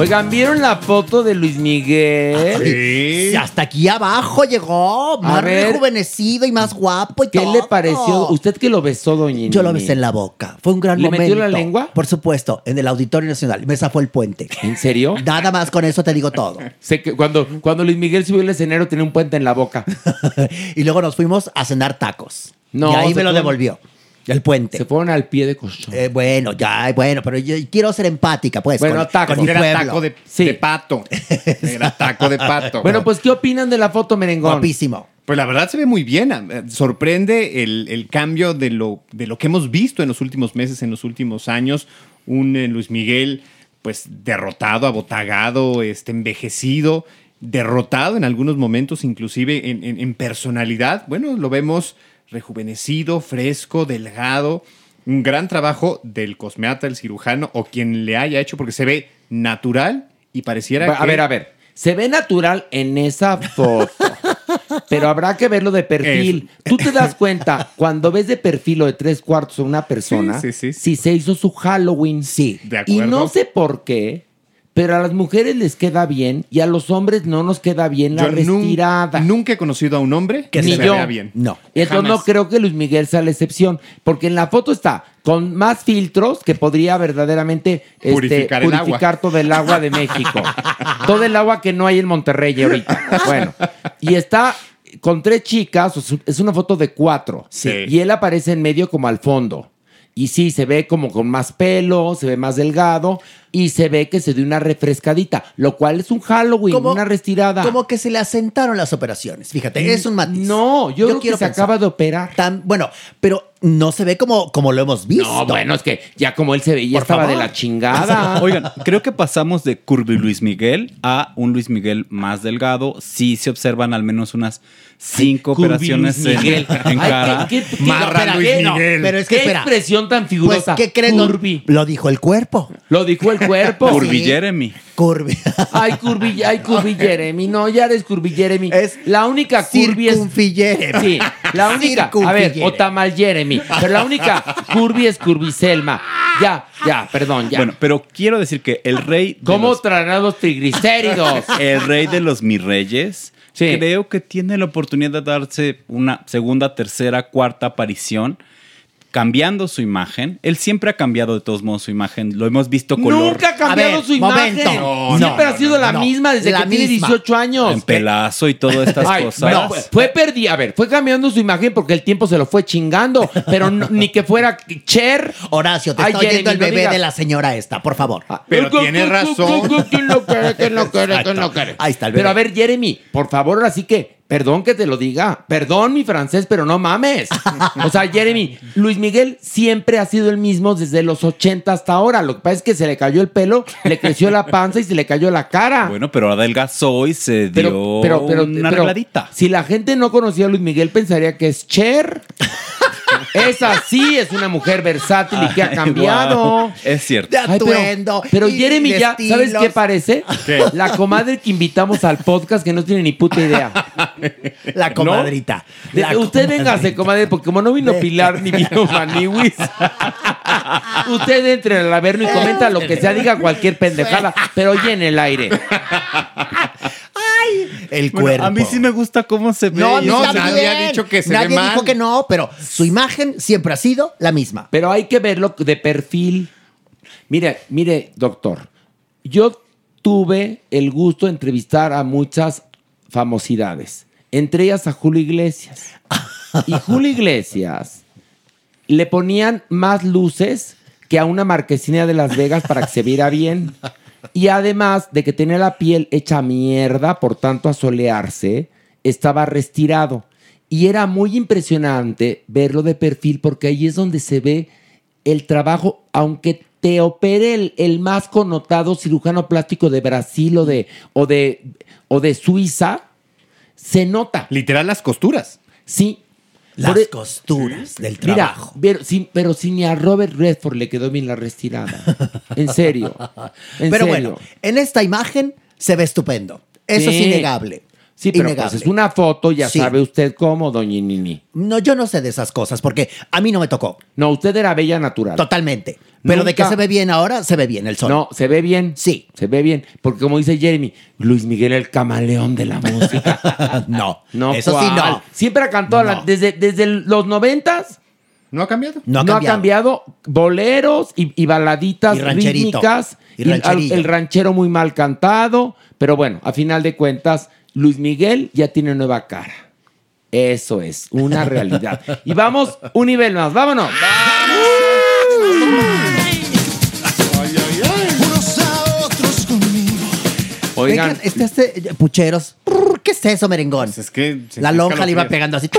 Oigan, ¿vieron la foto de Luis Miguel? Sí. Hasta aquí abajo llegó, más ver. rejuvenecido y más guapo y ¿Qué todo. le pareció? ¿Usted que lo besó, doña Yo lo besé en la boca. Fue un gran ¿Le momento. metió la lengua? Por supuesto, en el Auditorio Nacional. Me zafó el puente. ¿En serio? Nada más con eso te digo todo. Sé que cuando, cuando Luis Miguel subió el escenario tenía un puente en la boca. y luego nos fuimos a cenar tacos. No, y ahí me lo devolvió. El puente. Se fueron al pie de colchón. Eh, bueno, ya, bueno, pero yo quiero ser empática, pues. Bueno, con, tacos. con Era taco de, Sí. de pato. Era taco de pato. Bueno, pues, ¿qué opinan de la foto, merengón? Guapísimo. Pues la verdad se ve muy bien. Sorprende el, el cambio de lo, de lo que hemos visto en los últimos meses, en los últimos años. Un eh, Luis Miguel, pues derrotado, abotagado, este, envejecido, derrotado en algunos momentos, inclusive en, en- en personalidad. Bueno, lo vemos rejuvenecido, fresco, delgado. Un gran trabajo del cosmeata, el cirujano o quien le haya hecho, porque se ve natural y pareciera A que- ver, a ver. Se ve natural en esa foto. Pero habrá que verlo de perfil. Tú te das cuenta, cuando ves de perfil o de tres cuartos a una persona, Sí, sí, sí. si se hizo su Halloween. Sí. De Y acuerdo. no sé por qué, pero a las mujeres les queda bien y a los hombres no nos queda bien la Yo nun- retirada. nunca he conocido a un hombre que Ni se yo. vea bien. No. Y entonces no creo que Luis Miguel sea la excepción, porque en la foto está con más filtros que podría verdaderamente este, Purificar el agua. purificar todo el agua de México. todo el agua que no hay en Monterrey ahorita. Bueno, y está con tres chicas, es una foto de cuatro. Sí. Y él aparece en medio como al fondo. Y sí, se ve como con más pelo, se ve más delgado y se ve que se dio una refrescadita, lo cual es un Halloween, Como- una retirada. Como que se le asentaron las operaciones. Fíjate, es un matiz. No, yo, creo que quiero se pensar. acaba de operar. Tan, bueno, pero no se ve como, como lo hemos visto. No, bueno, es que ya como él se veía Por estaba favor. de la chingada. Oigan, creo que pasamos de Curvy Luis Miguel a un Luis Miguel más delgado. Sí se observan al menos unas cinco Curvy operaciones Luis en, Miguel. en Ay, cara. ¿qué- qué- qué- Marra espera, Luis ¿qué? No, Miguel. Pero es que ¿Qué espera. expresión tan Pues, figurosa? ¿qué crees? Lo- Curvy. Lo dijo el cuerpo. Lo dijo el cuerpo. Curvy Sí. Jeremy. Curvy. Ay, Curvy, ay, Curvy Jeremy. No, ya eres Curvy Jeremy. Es la única Curvy es... Jeremy. Sí, la única... A ver, o Tamal Jeremy. Pero la única Curvy es Curvy Selma. Ya, ya, perdón, ya. Bueno, pero quiero decir que el rey de ¿Cómo los, traerán los triglicéridos? el rey de los mis reyes Sí. creo que tiene la oportunidad de darse una segunda, tercera, cuarta aparición. Cambiando su imagen. Él siempre ha cambiado de todos modos su imagen. Lo hemos visto color. Nunca ha cambiado ver, su imagen. Siempre No, ha sido no, la no. misma desde La que tiene misma. 18 años. En pelazo y todas estas Ay, cosas. no, fue- fue perdi, a ver, fue cambiando su imagen porque el tiempo se lo fue chingando, pero no- ni que fuera Cher. Horacio, te Ay, está oyendo Jeremy, el bebé digas. de la señora esta, por favor. Pero tiene razón. ¿Quién lo quiere? ¿Quién lo quiere? ¿Quién lo quiere? Ahí está el bebé. Pero a ver, Jeremy, por favor, ahora sí que, perdón que te lo diga, perdón mi francés, pero no mames. O sea, Jeremy, Luis Miguel siempre ha sido el mismo desde los 80 hasta ahora. Lo que pasa es que se le cayó el pelo, le creció la panza y se le cayó la cara. Bueno, pero adelgazó y se dio Pero, pero, pero, una pero, arregladita. si la gente no conocía a Luis Miguel, pensaría que es Cher. Esa sí es una mujer versátil y que ha cambiado. Es cierto. De Ay, pero- atuendo. pero, y Jeremy ya, ¿sabes qué parece? ¿Qué? La comadre que invitamos al podcast que no tiene ni puta idea. La comadrita. De- La usted comadrita. véngase, comadre, porque como no vino Pilar ni vino Maniwis, usted entre al averno y comenta lo que sea, diga cualquier pendejada, pero oye en el aire. El Bueno, cuerpo. a mí sí me gusta cómo se ve. No, a mí No, nadie ha dicho que se Nadie ve mal. dijo que no, pero su imagen siempre ha sido la misma. Pero hay que verlo de perfil. Mire, mire, doctor. Yo tuve el gusto de entrevistar a muchas famosidades, entre ellas a Julio Iglesias. Y Julio Iglesias le ponían más luces que a una marquesina de Las Vegas para que se viera bien. Y además de que tenía la piel hecha mierda, por tanto a solearse, estaba restirado. Y era muy impresionante verlo de perfil porque ahí es donde se ve el trabajo, aunque te opere el, el más connotado cirujano plástico de Brasil o de, o de, o de Suiza, se nota. Literal las costuras. Sí. Las Por e- costuras del Mira, trabajo. pero, sí, pero si ni a Robert Redford le quedó bien la restirada. En serio. En Pero serio. bueno, en esta imagen se ve estupendo. Eso Sí. es innegable. Sí, pero pues es una foto, ya Sí. sabe usted cómo, doña Nini. No, yo no sé de esas cosas porque a mí no me tocó. No, usted era bella natural. Totalmente. Pero de que Nunca- se ve bien ahora, se ve bien el sol. No, se ve bien. Sí. Se ve bien. Porque como dice Jeremy, Luis Miguel el camaleón de la música. no, No, eso sí no. Siempre ha cantado la- desde, desde los noventas. ¿No ha cambiado? No ha no cambiado. ha cambiado boleros y, y baladitas Y rítmicas. Y y al- rancherillo. el ranchero muy mal cantado. Pero bueno, a final de cuentas, Luis Miguel ya tiene nueva cara. Eso es una realidad. y vamos un nivel más. Vámonos. Unos Oigan, Oigan, este, este, pucheros. ¿Qué es eso, merengón? Pues es que se La lonja le iba pegando así.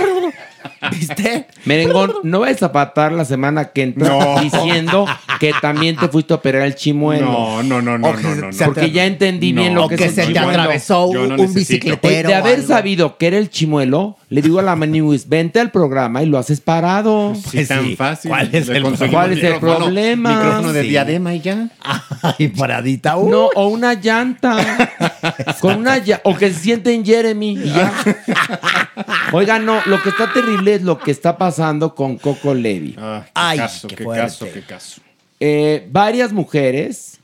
¿Viste? Merengón, no vayas a patar la semana que entra No. diciendo que también te fuiste a operar el chimuelo. No, no, no, no, no, no, no. se Porque ya entendí bien lo que, que es se el te chimuelo. atravesó un, no un necesito. bicicletero. de haber algo. sabido que era el chimuelo, le digo a la Maniwis, vente al programa y lo haces parado. Sí, Pues tan fácil. ¿Cuál es el ¿Cuál es el problema? Micrófono de Sí. diadema y ya. Ay, paradita. No, o una llanta. Con una llanta. O que se siente en Jeremy y ya. Oigan, no, lo que está terrible es lo que está pasando con Coco Levi. Ah, qué Ay, caso, qué qué, caso, qué caso. Eh, varias mujeres,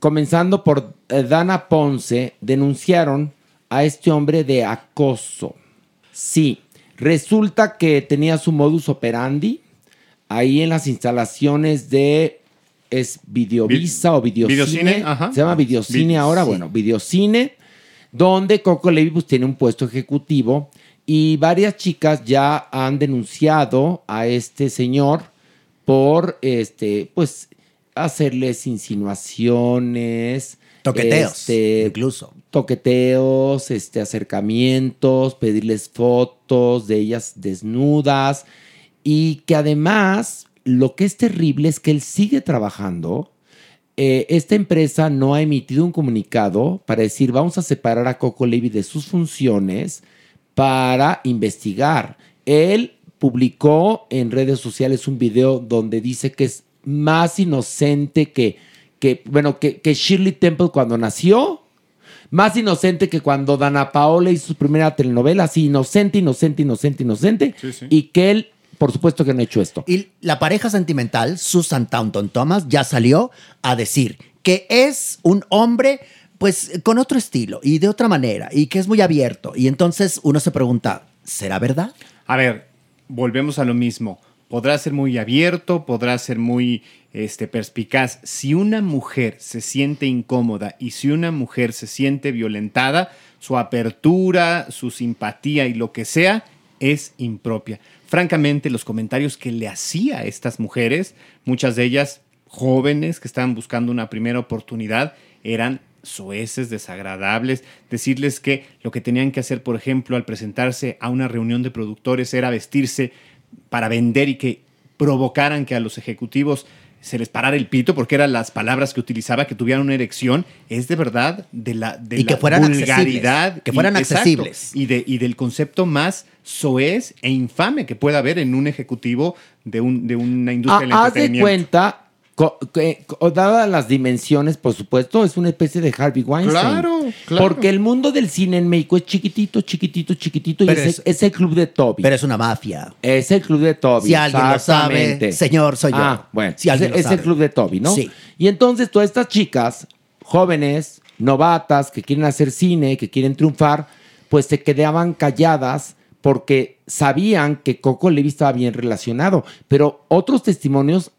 comenzando por eh, Dana Ponce, denunciaron a este hombre de acoso. Sí, resulta que tenía su modus operandi ahí en las instalaciones de es Videovisa o Videocine. Videocine, ajá. Se llama Videocine Vi- ahora, sí. bueno, Videocine, donde Coco Levi pues, tiene un puesto ejecutivo y varias chicas ya han denunciado a este señor por este, pues, hacerles insinuaciones. Toqueteos, este, incluso. Toqueteos, este, acercamientos, pedirles fotos de ellas desnudas. Y que además, lo que es terrible es que él sigue trabajando. Eh, esta empresa no ha emitido un comunicado para decir vamos a separar a Coco Levy de sus funciones para investigar. Él publicó en redes sociales un video donde dice que es más inocente que, que bueno, que, que Shirley Temple cuando nació, más inocente que cuando Dana Paola hizo su primera telenovela, así inocente, inocente, inocente, inocente, Sí, sí. y que él, por supuesto que no ha hecho esto. Y la pareja sentimental, Susan Taunton Thomas, ya salió a decir que es un hombre, pues, con otro estilo y de otra manera, y que es muy abierto. Y entonces uno se pregunta, ¿será verdad? A ver, volvemos a lo mismo. Podrá ser muy abierto, podrá ser muy este, perspicaz. Si una mujer se siente incómoda y si una mujer se siente violentada, su apertura, su simpatía y lo que sea es impropia. Francamente, los comentarios que le hacía a estas mujeres, muchas de ellas jóvenes que estaban buscando una primera oportunidad, eran soeces, desagradables, decirles que lo que tenían que hacer, por ejemplo, al presentarse a una reunión de productores era vestirse para vender y que provocaran que a los ejecutivos se les parara el pito, porque eran las palabras que utilizaba, que tuvieran una erección, es de verdad de la, de Y que la fueran vulgaridad. accesibles, que fueran exacto, accesibles. y, de, y del concepto más soez e infame que pueda haber en un ejecutivo de, un, de una industria del Ah, haz de entretenimiento. cuenta, dadas las dimensiones, por supuesto, es una especie de Harvey Weinstein. Claro, claro. Porque el mundo del cine en México es chiquitito, chiquitito, chiquitito. Pero y es, es- es el club de Toby. Pero es una mafia. Es el club de Toby. Si alguien lo sabe, señor, soy yo. Ah, bueno. Si alguien es, lo es el club de Toby, ¿no? Sí. Y entonces todas estas chicas, jóvenes, novatas, que quieren hacer cine, que quieren triunfar, pues se quedaban calladas porque sabían que Coco Levi estaba bien relacionado. Pero otros testimonios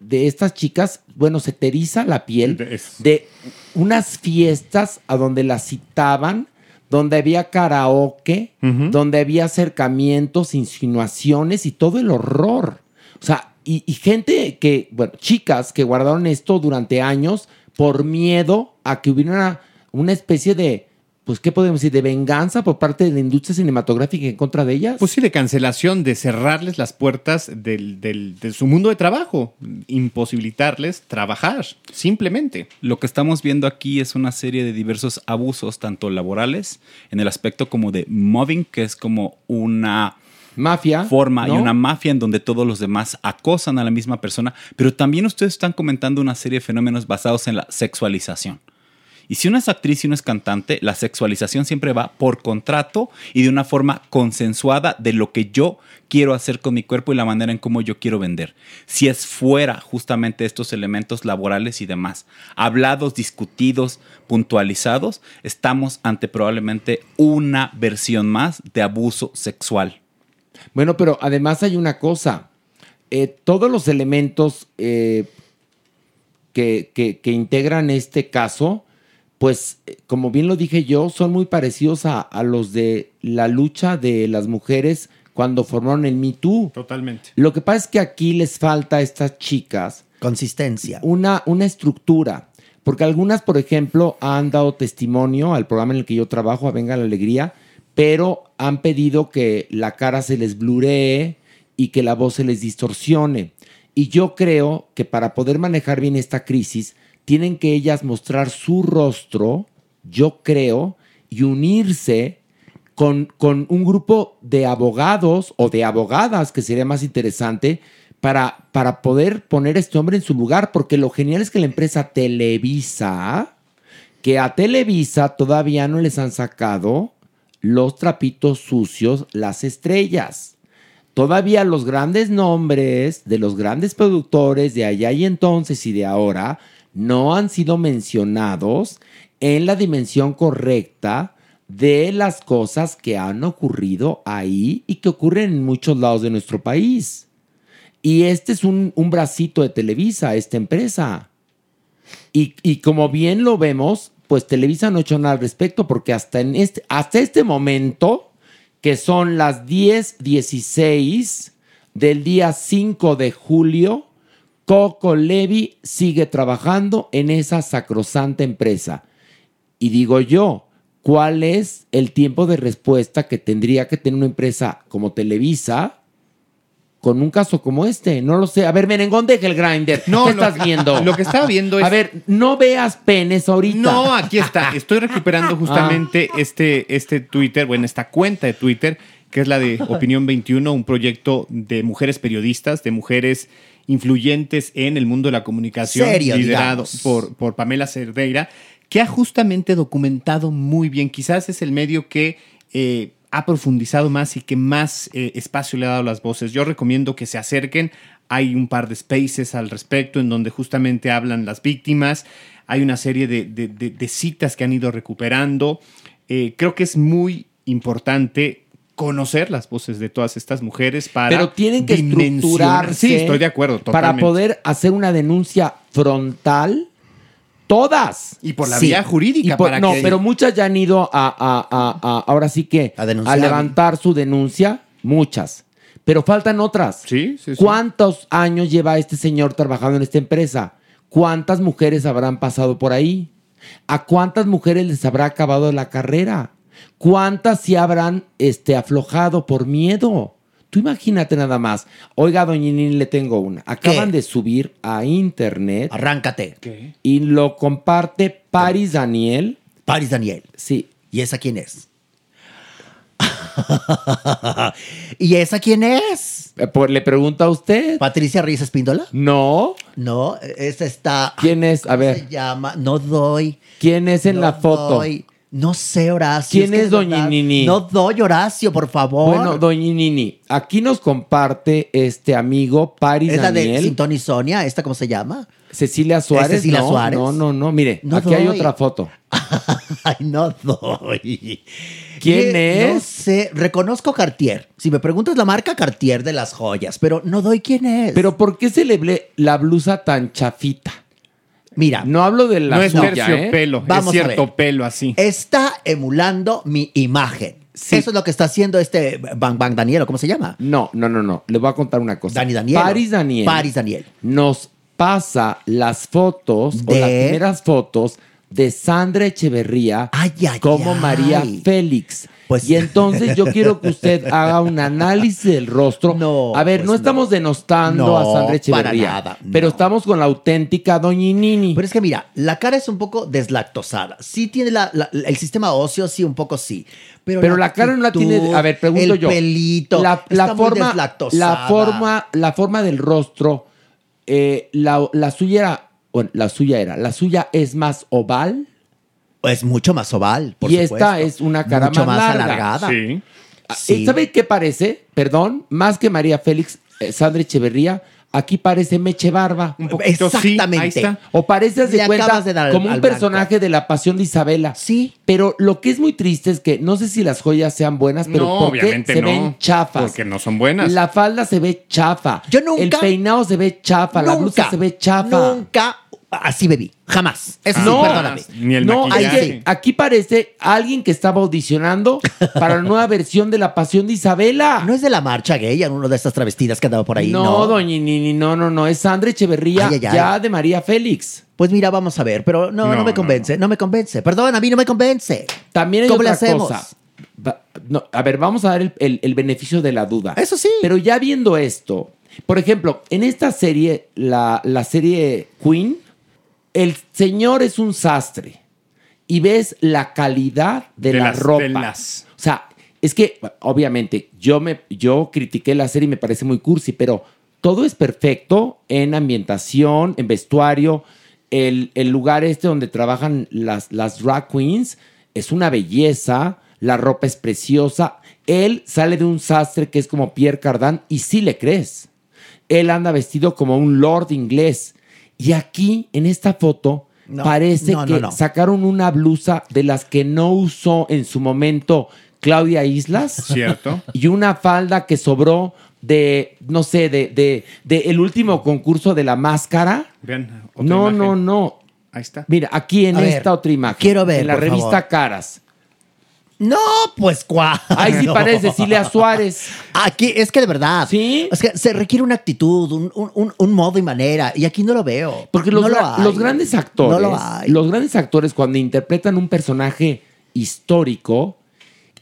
de estas chicas, bueno, se te eriza la piel de unas fiestas a donde las citaban, donde había karaoke, donde había acercamientos, insinuaciones y todo el horror. O sea, y, y gente que, bueno, chicas que guardaron esto durante años por miedo a que hubiera una, una especie de, pues, ¿qué podemos decir? De venganza por parte de la industria cinematográfica en contra de ellas. Pues sí, de cancelación, de cerrarles las puertas del, del- de su mundo de trabajo, imposibilitarles trabajar, simplemente. Lo que estamos viendo aquí es una serie de diversos abusos, tanto laborales, en el aspecto como de mobbing, que es como una mafia forma y una mafia en donde todos los demás acosan a la misma persona, pero también ustedes están comentando una serie de fenómenos basados en la sexualización. Y si una es actriz y uno es cantante, la sexualización siempre va por contrato y de una forma consensuada de lo que yo quiero hacer con mi cuerpo y la manera en cómo yo quiero vender. Si es fuera justamente estos elementos laborales y demás, hablados, discutidos, puntualizados, estamos ante probablemente una versión más de abuso sexual. Bueno, pero además hay una cosa. Eh, todos los elementos eh, que, integran este caso, pues, eh, como bien lo dije yo, son muy parecidos a, a los de la lucha de las mujeres cuando formaron el Me Too. Totalmente. Lo que pasa es que aquí les falta a estas chicas consistencia, una, una estructura. Porque algunas, por ejemplo, han dado testimonio al programa en el que yo trabajo, a Venga la Alegría, pero han pedido que la cara se les bluree y que la voz se les distorsione. Y yo creo que para poder manejar bien esta crisis, tienen que ellas mostrar su rostro, yo creo, y unirse con, con un grupo de abogados o de abogadas, que sería más interesante, para, para poder poner a este hombre en su lugar, porque lo genial es que la empresa Televisa, que a Televisa todavía no les han sacado los trapitos sucios, las estrellas. Todavía los grandes nombres de los grandes productores de allá y entonces y de ahora no han sido mencionados en la dimensión correcta de las cosas que han ocurrido ahí y que ocurren en muchos lados de nuestro país. Y este es un, un bracito de Televisa, esta empresa. Y, y como bien lo vemos, pues Televisa no ha hecho nada al respecto porque hasta, en este, hasta este momento, que son las 10.16 del día 5 de julio, Coco Levi sigue trabajando en esa sacrosanta empresa. Y digo yo, ¿cuál es el tiempo de respuesta que tendría que tener una empresa como Televisa con un caso como este? No lo sé. A ver, Merengón, deja el grinder. No, ¿Qué lo- estás viendo? lo que estaba viendo es- A ver, no veas penes ahorita. No, aquí está. Estoy recuperando justamente este, este Twitter, bueno, esta cuenta de Twitter, que es la de Opinión 21, un proyecto de mujeres periodistas, de mujeres influyentes en el mundo de la comunicación, Serio, liderado digamos. por, por Pamela Cerdeira, que ha justamente documentado muy bien. Quizás es el medio que eh, ha profundizado más y que más eh, espacio le ha dado a las voces. Yo recomiendo que se acerquen. Hay un par de spaces al respecto en donde justamente hablan las víctimas. Hay una serie de, de- de- de citas que han ido recuperando. Eh, creo que es muy importante conocer las voces de todas estas mujeres para Pero tienen que estructurarse. Sí, estoy de acuerdo. Para poder hacer una denuncia frontal, todas. Y por la vía jurídica, por- para no, que- pero muchas ya han ido a, a- a- a- ahora sí que a, levantar su denuncia, muchas. Pero faltan otras. Sí, sí, sí. ¿Cuántos años lleva este señor trabajando en esta empresa? ¿Cuántas mujeres habrán pasado por ahí? ¿A cuántas mujeres les habrá acabado la carrera? ¿Cuántas se habrán este, aflojado por miedo? Tú imagínate nada más. Oiga, doña Nini, le tengo una. Acaban de subir a internet. Arráncate. Y lo comparte Paris Daniel. Paris Daniel. Sí. ¿Y esa quién es? ¿Y esa quién es? Pues le pregunta a usted. ¿Patricia Reyes Espíndola? No. No, esa está. ¿Quién es? A ¿Cómo ver. se llama? No doy. ¿Quién es en No la foto? doy. No sé, Horacio. ¿Quién que es de doña verdad, Nini? No doy, Horacio, por favor. Bueno, doña Nini, aquí nos comparte este amigo Paris ¿Es la de Daniel. Y Sonia? ¿Esta cómo se llama? Cecilia Suárez. Cecilia no, Suárez? No, no, no. Mire, No aquí hay otra foto. Ay, no doy. ¿Quién Eh, No es? sé, reconozco Cartier. Si me preguntas la marca Cartier de las joyas, pero no doy quién es. Pero ¿por qué se le ve la blusa tan chafita? Mira. No hablo de la no es suya, ¿eh? Vamos es cierto ver. pelo así. Está emulando mi imagen. Eso es lo que está haciendo este Bang Bang Daniel, ¿o ¿cómo se llama? No, no, no, no. Le voy a contar una cosa. Dani Daniel. Paris Daniel. Paris Daniel. Nos pasa las fotos o De- las primeras fotos de Sandra Echeverría como ay. María Félix. Y entonces yo quiero que usted haga un análisis del rostro. No, a ver, no estamos denostando No, a Sandra Echeverría, para nada, pero estamos con la auténtica Doña Nini. Pero es que mira, la cara es un poco deslactosada. Sí tiene la- la- el sistema óseo, sí, un poco sí. Pero, Pero la cara no la tiene. A ver, pregunto el yo. pelito. La, está la muy forma, deslactosada. la forma, la forma del rostro. eh, la, la suya era. Bueno, la suya era. La suya es más oval. Es mucho más oval, por y supuesto. esta es una cara Mucho más, más larga. alargada. Sí. Ah, Sí. ¿Sabe qué parece? Perdón, más que María Félix, eh, Sandra Echeverría, aquí parece Meche Barba. Un poquito, sí, Exactamente. ahí está. O parece, haz de Le cuenta, de dar al- como un al blanco. personaje de la pasión de Isabela. Sí. Pero lo que es muy triste es que no sé si las joyas sean buenas, pero No, ¿por qué obviamente se no, ven chafas? porque no son buenas. La falda se ve chafa. Yo nunca- El peinado se ve chafa. la blusa se ve chafa. Nunca así bebí. Jamás. Eso sí, no, perdóname. no, hay que- aquí parece alguien que estaba audicionando para la nueva versión de La Pasión de Isabela. No es de la marcha gay, en una de estas travestidas que andaba por ahí. No, No, doña Nini, no, no, no. Es Sandra Echeverría, Ay, ay, ay. ya de María Félix. Pues mira, vamos a ver, pero no, no, No, me no, convence, no, me convence. Perdón, a mí no me convence. También hay ¿Cómo le otra hacemos? cosa. Va- no, a ver, vamos a dar el, el- el beneficio de la duda. Eso sí. Pero ya viendo esto, por ejemplo, en esta serie, la, la serie Queen, el señor es un sastre y ves la calidad de, De la las ropa. O sea, es que, obviamente, yo, me, yo critiqué la serie y me parece muy cursi, pero todo es perfecto en ambientación, en vestuario. El, el lugar este donde trabajan las, las drag queens es una belleza, la ropa es preciosa. Él sale de un sastre que es como Pierre Cardin y sí le crees. Él anda vestido como un lord inglés. Y aquí, en esta foto, No, parece no, que no, no. sacaron una blusa de las que no usó en su momento Claudia Islas. Cierto. Y una falda que sobró de, no sé, de, de, de el último concurso de la máscara. Vean, otra No, imagen. no, no. Ahí está. Mira, aquí en A ver, esta otra imagen. quiero ver, En la por revista favor. Caras. No, pues cuál. Ahí sí parece Cecilia Suárez. Aquí, es que de verdad. Sí. Es que se requiere una actitud, un, un- un- modo y manera. Y aquí no lo veo. Porque los, No lo gra- hay. los grandes actores, No lo hay. los grandes actores cuando interpretan un personaje histórico,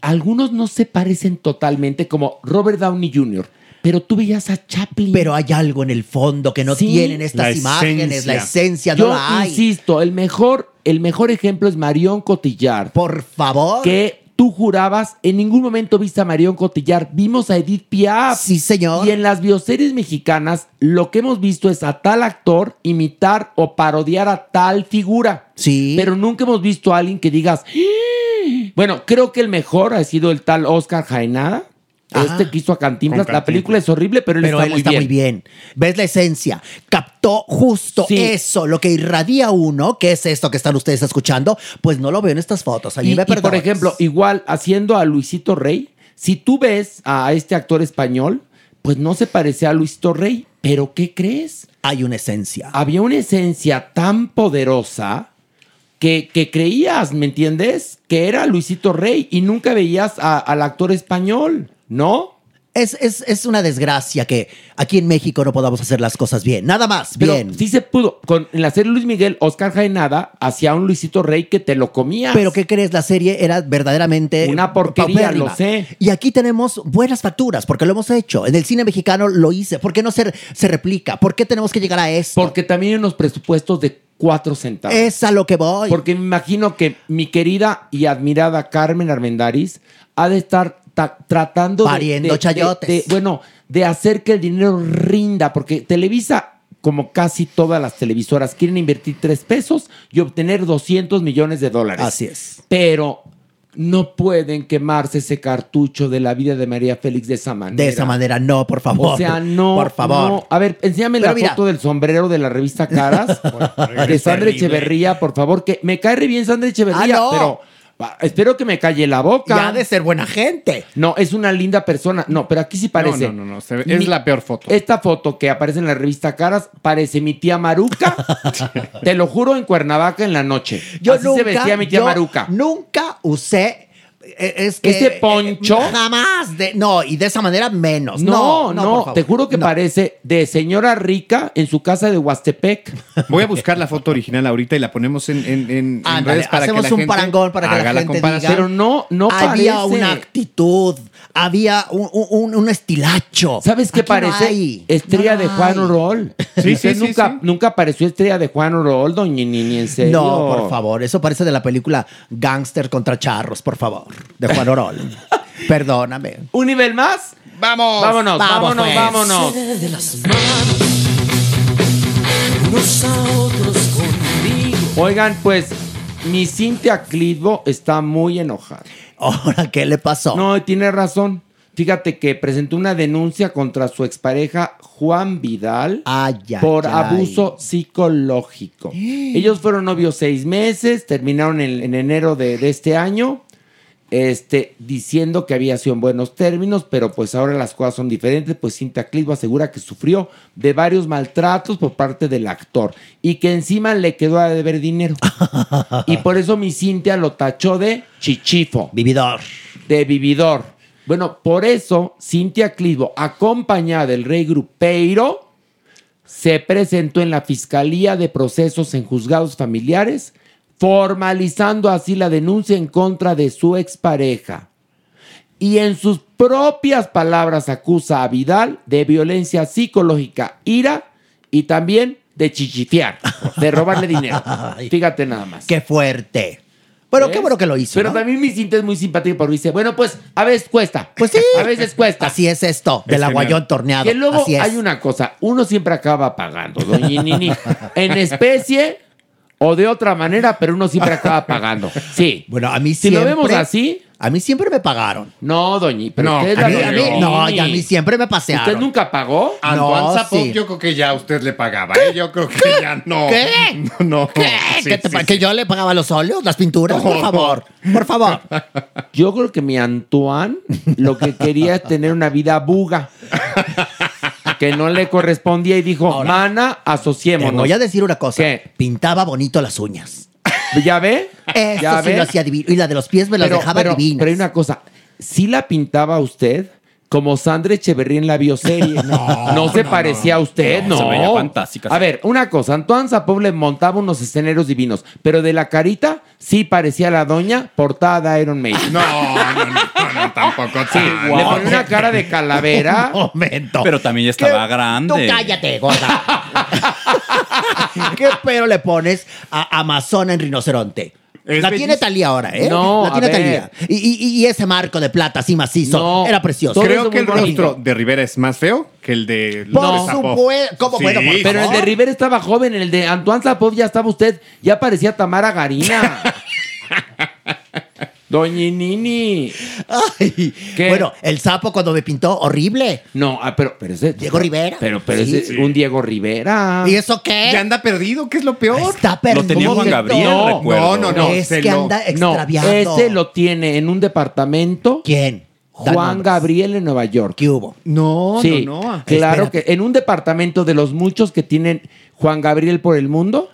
algunos no se parecen totalmente como Robert Downey Jr., pero tú veías a Chaplin. Pero hay algo en el fondo que no Sí. tienen estas La imágenes, la esencia, Yo no la hay. insisto, el mejor, el mejor ejemplo es Marion Cotillard. Por favor. Que tú jurabas, en ningún momento viste a Marion Cotillard, vimos a Edith Piaf. Sí, señor. Y en las bioseries mexicanas, lo que hemos visto es a tal actor imitar o parodiar a tal figura. Sí. Pero nunca hemos visto a alguien que digas, "¡Ah!". bueno, creo que el mejor ha sido el tal Oscar Jaenada. Este que hizo a Cantinflas. La película es horrible, pero él Pero está, él muy, está bien. muy bien. ¿Ves la esencia? Captó justo Sí. eso, lo que irradia uno, que es esto que están ustedes escuchando, pues no lo veo en estas fotos. A mí Y, me y, por ejemplo, igual haciendo a Luisito Rey, si tú ves a este actor español, pues no se parecía a Luisito Rey, pero ¿qué crees? Hay una esencia. Había una esencia tan poderosa que, que creías, ¿me entiendes? Que era Luisito Rey y nunca veías a- al actor español, ¿no? Es, es, es una desgracia que aquí en México no podamos hacer las cosas bien. Nada más, Pero bien. sí se pudo. Con, en la serie Luis Miguel, Oscar Jaenada hacía un Luisito Rey que te lo comías. Pero ¿qué crees? La serie era verdaderamente Una porquería, paupérrima. lo sé. Y aquí tenemos buenas facturas, porque lo hemos hecho. En el cine mexicano lo hice. ¿Por qué no se, se replica? ¿Por qué tenemos que llegar a esto? Porque también hay unos presupuestos de cuatro centavos. Es a lo que voy. Porque me imagino que mi querida y admirada Carmen Armendariz ha de estar ta- tratando de- Pariendo de, de- chayotes. de- bueno, de hacer que el dinero rinda, porque Televisa, como casi todas las televisoras, quieren invertir tres pesos y obtener 200 millones de dólares. Así es. Pero no pueden quemarse ese cartucho de la vida de María Félix de esa manera. De esa manera, no, por favor. O sea, no. Por favor. no. A ver, enséñame Pero la mira. foto del sombrero de la revista Caras de Sandra. Echeverría, por favor, que me cae re bien Sandra Echeverría, Ah, no. pero espero que me calle la boca. Ya ha de ser buena gente. No, es una linda persona. No, pero aquí sí parece. No, no, no, no, se ve- es la peor foto. Esta foto que aparece en la revista Caras parece mi tía Maruca. Te lo juro, en Cuernavaca en la noche. Yo Así nunca, se vestía mi tía yo Maruca. Nunca usé. Eh, Es que, ¿Ese poncho? eh, jamás. De, no, y de esa manera menos. No, No, no, no, por favor. te juro que parece de señora rica en su casa de Huastepec. Voy a buscar la foto original ahorita y la ponemos en, en- en- en Ándale, redes para hacemos que la un gente parangón para que haga la gente comparación. diga. Pero no, no había parece. una actitud, había un, un- un estilacho. ¿Sabes qué Aquí parece? hay. Estrella No de Juan. Orol. Sí, sí, sí, nunca, sí. nunca apareció Estrella de Juan Orol, doña ni, ni en serio. No, por favor, eso parece de la película Gangster contra Charros, por favor, de Juan Orol. Perdóname. ¿Un nivel más? ¡Vamos! Vámonos, Vamos, vámonos, pues. vámonos. de las manos, unos a otros conmigo. Oigan, pues mi Cintia Clitbo está muy enojada. Ahora, ¿qué le pasó? No, tiene razón. Fíjate que presentó una denuncia contra su expareja Juan Vidal Ay, ay, por ay. abuso psicológico. Ellos fueron novios seis meses, terminaron en, en enero de, de este año, este, diciendo que había sido en buenos términos, pero pues ahora las cosas son diferentes, pues Cintia Clitbo asegura que sufrió de varios maltratos por parte del actor y que encima le quedó a deber dinero. y por eso mi Cintia lo tachó de chichifo Vividor. de vividor. Bueno, por eso Cintia Clitbo, acompañada del rey Grupeiro, se presentó en la Fiscalía de Procesos en Juzgados Familiares, formalizando así la denuncia en contra de su expareja. Y en sus propias palabras acusa a Vidal de violencia psicológica, ira y también de chichifear, de robarle dinero. Fíjate nada más. Qué fuerte. Bueno, ¿Ves? qué bueno que lo hizo. Pero ¿no? también mi cinta es muy simpática porque dice, bueno, pues a veces cuesta. Pues sí. A veces cuesta. Así es esto, del aguayón torneado. Que luego Así es. hay una cosa, uno siempre acaba pagando, doña Nini, en especie o de otra manera, pero uno siempre acaba pagando. Sí. Bueno, a mí Si siempre. lo vemos así, A mí siempre me pagaron. no, doña, pero No, usted A mí, a no, y a mí siempre me pasearon. ¿Usted nunca pagó? Antoine No, Zapop, sí. yo creo que ya usted le pagaba. ¿eh? Yo creo que ya no. ¿Qué? No, no. ¿Qué? Sí, ¿Que, te sí, pa- sí. que yo le pagaba los óleos, las pinturas? Por favor, por favor. Yo creo que mi Antoine lo que quería es tener una vida buga. Que no le correspondía y dijo, Ahora, mana, Te asociémonos. voy a decir una cosa. ¿Qué? Pintaba bonito las uñas. ¿Ya ve? Eso ¿Ya sí ve? lo hacía divino. Y la de los pies me las dejaba pero, divinas. pero hay una cosa, si la pintaba usted como Sandra Echeverría en la bioserie. No, se parecía a usted, no. No, se veía fantástica. A ver, una cosa, Antoine Zapov le montaba unos escenarios divinos, pero de la carita sí parecía la doña portada Iron Maiden. No, no, no, no, no, tampoco. Sí, le ponía una cara de calavera. Un momento. Pero también ya estaba ¿Qué? grande. Tú cállate, gorda. ¿Qué pero le pones a Amazona en rinoceronte? Es la tiene. Talía ahora, ¿eh? No, la tiene a. Talía. Y, y- y ese marco de plata así macizo No, era precioso. todo Creo que el rostro de Rivera es más feo que el de Por López supuesto. ¿Cómo? Bueno, por Pero el de. Rivera estaba joven, el de Antoine Zapov ya estaba usted, ya parecía Tamara Garina. Doña Nini. Ay, ¿Qué? Bueno, el sapo cuando me pintó, horrible. No, ah, pero, pero ese. Diego Rivera. Pero, pero Sí. es un Diego Rivera. ¿Y eso qué? Ya anda perdido, ¿qué es lo peor? Está perdido. Lo tenía Juan Gabriel, No, recuerdo. no, no, es se que lo- anda No, extraviado. ese lo tiene en un departamento ¿Quién? Juan nombres. Gabriel en Nueva York. ¿Qué hubo? No, Sí, no, no. claro Espérate. que en un departamento de los muchos que tienen Juan Gabriel por el mundo,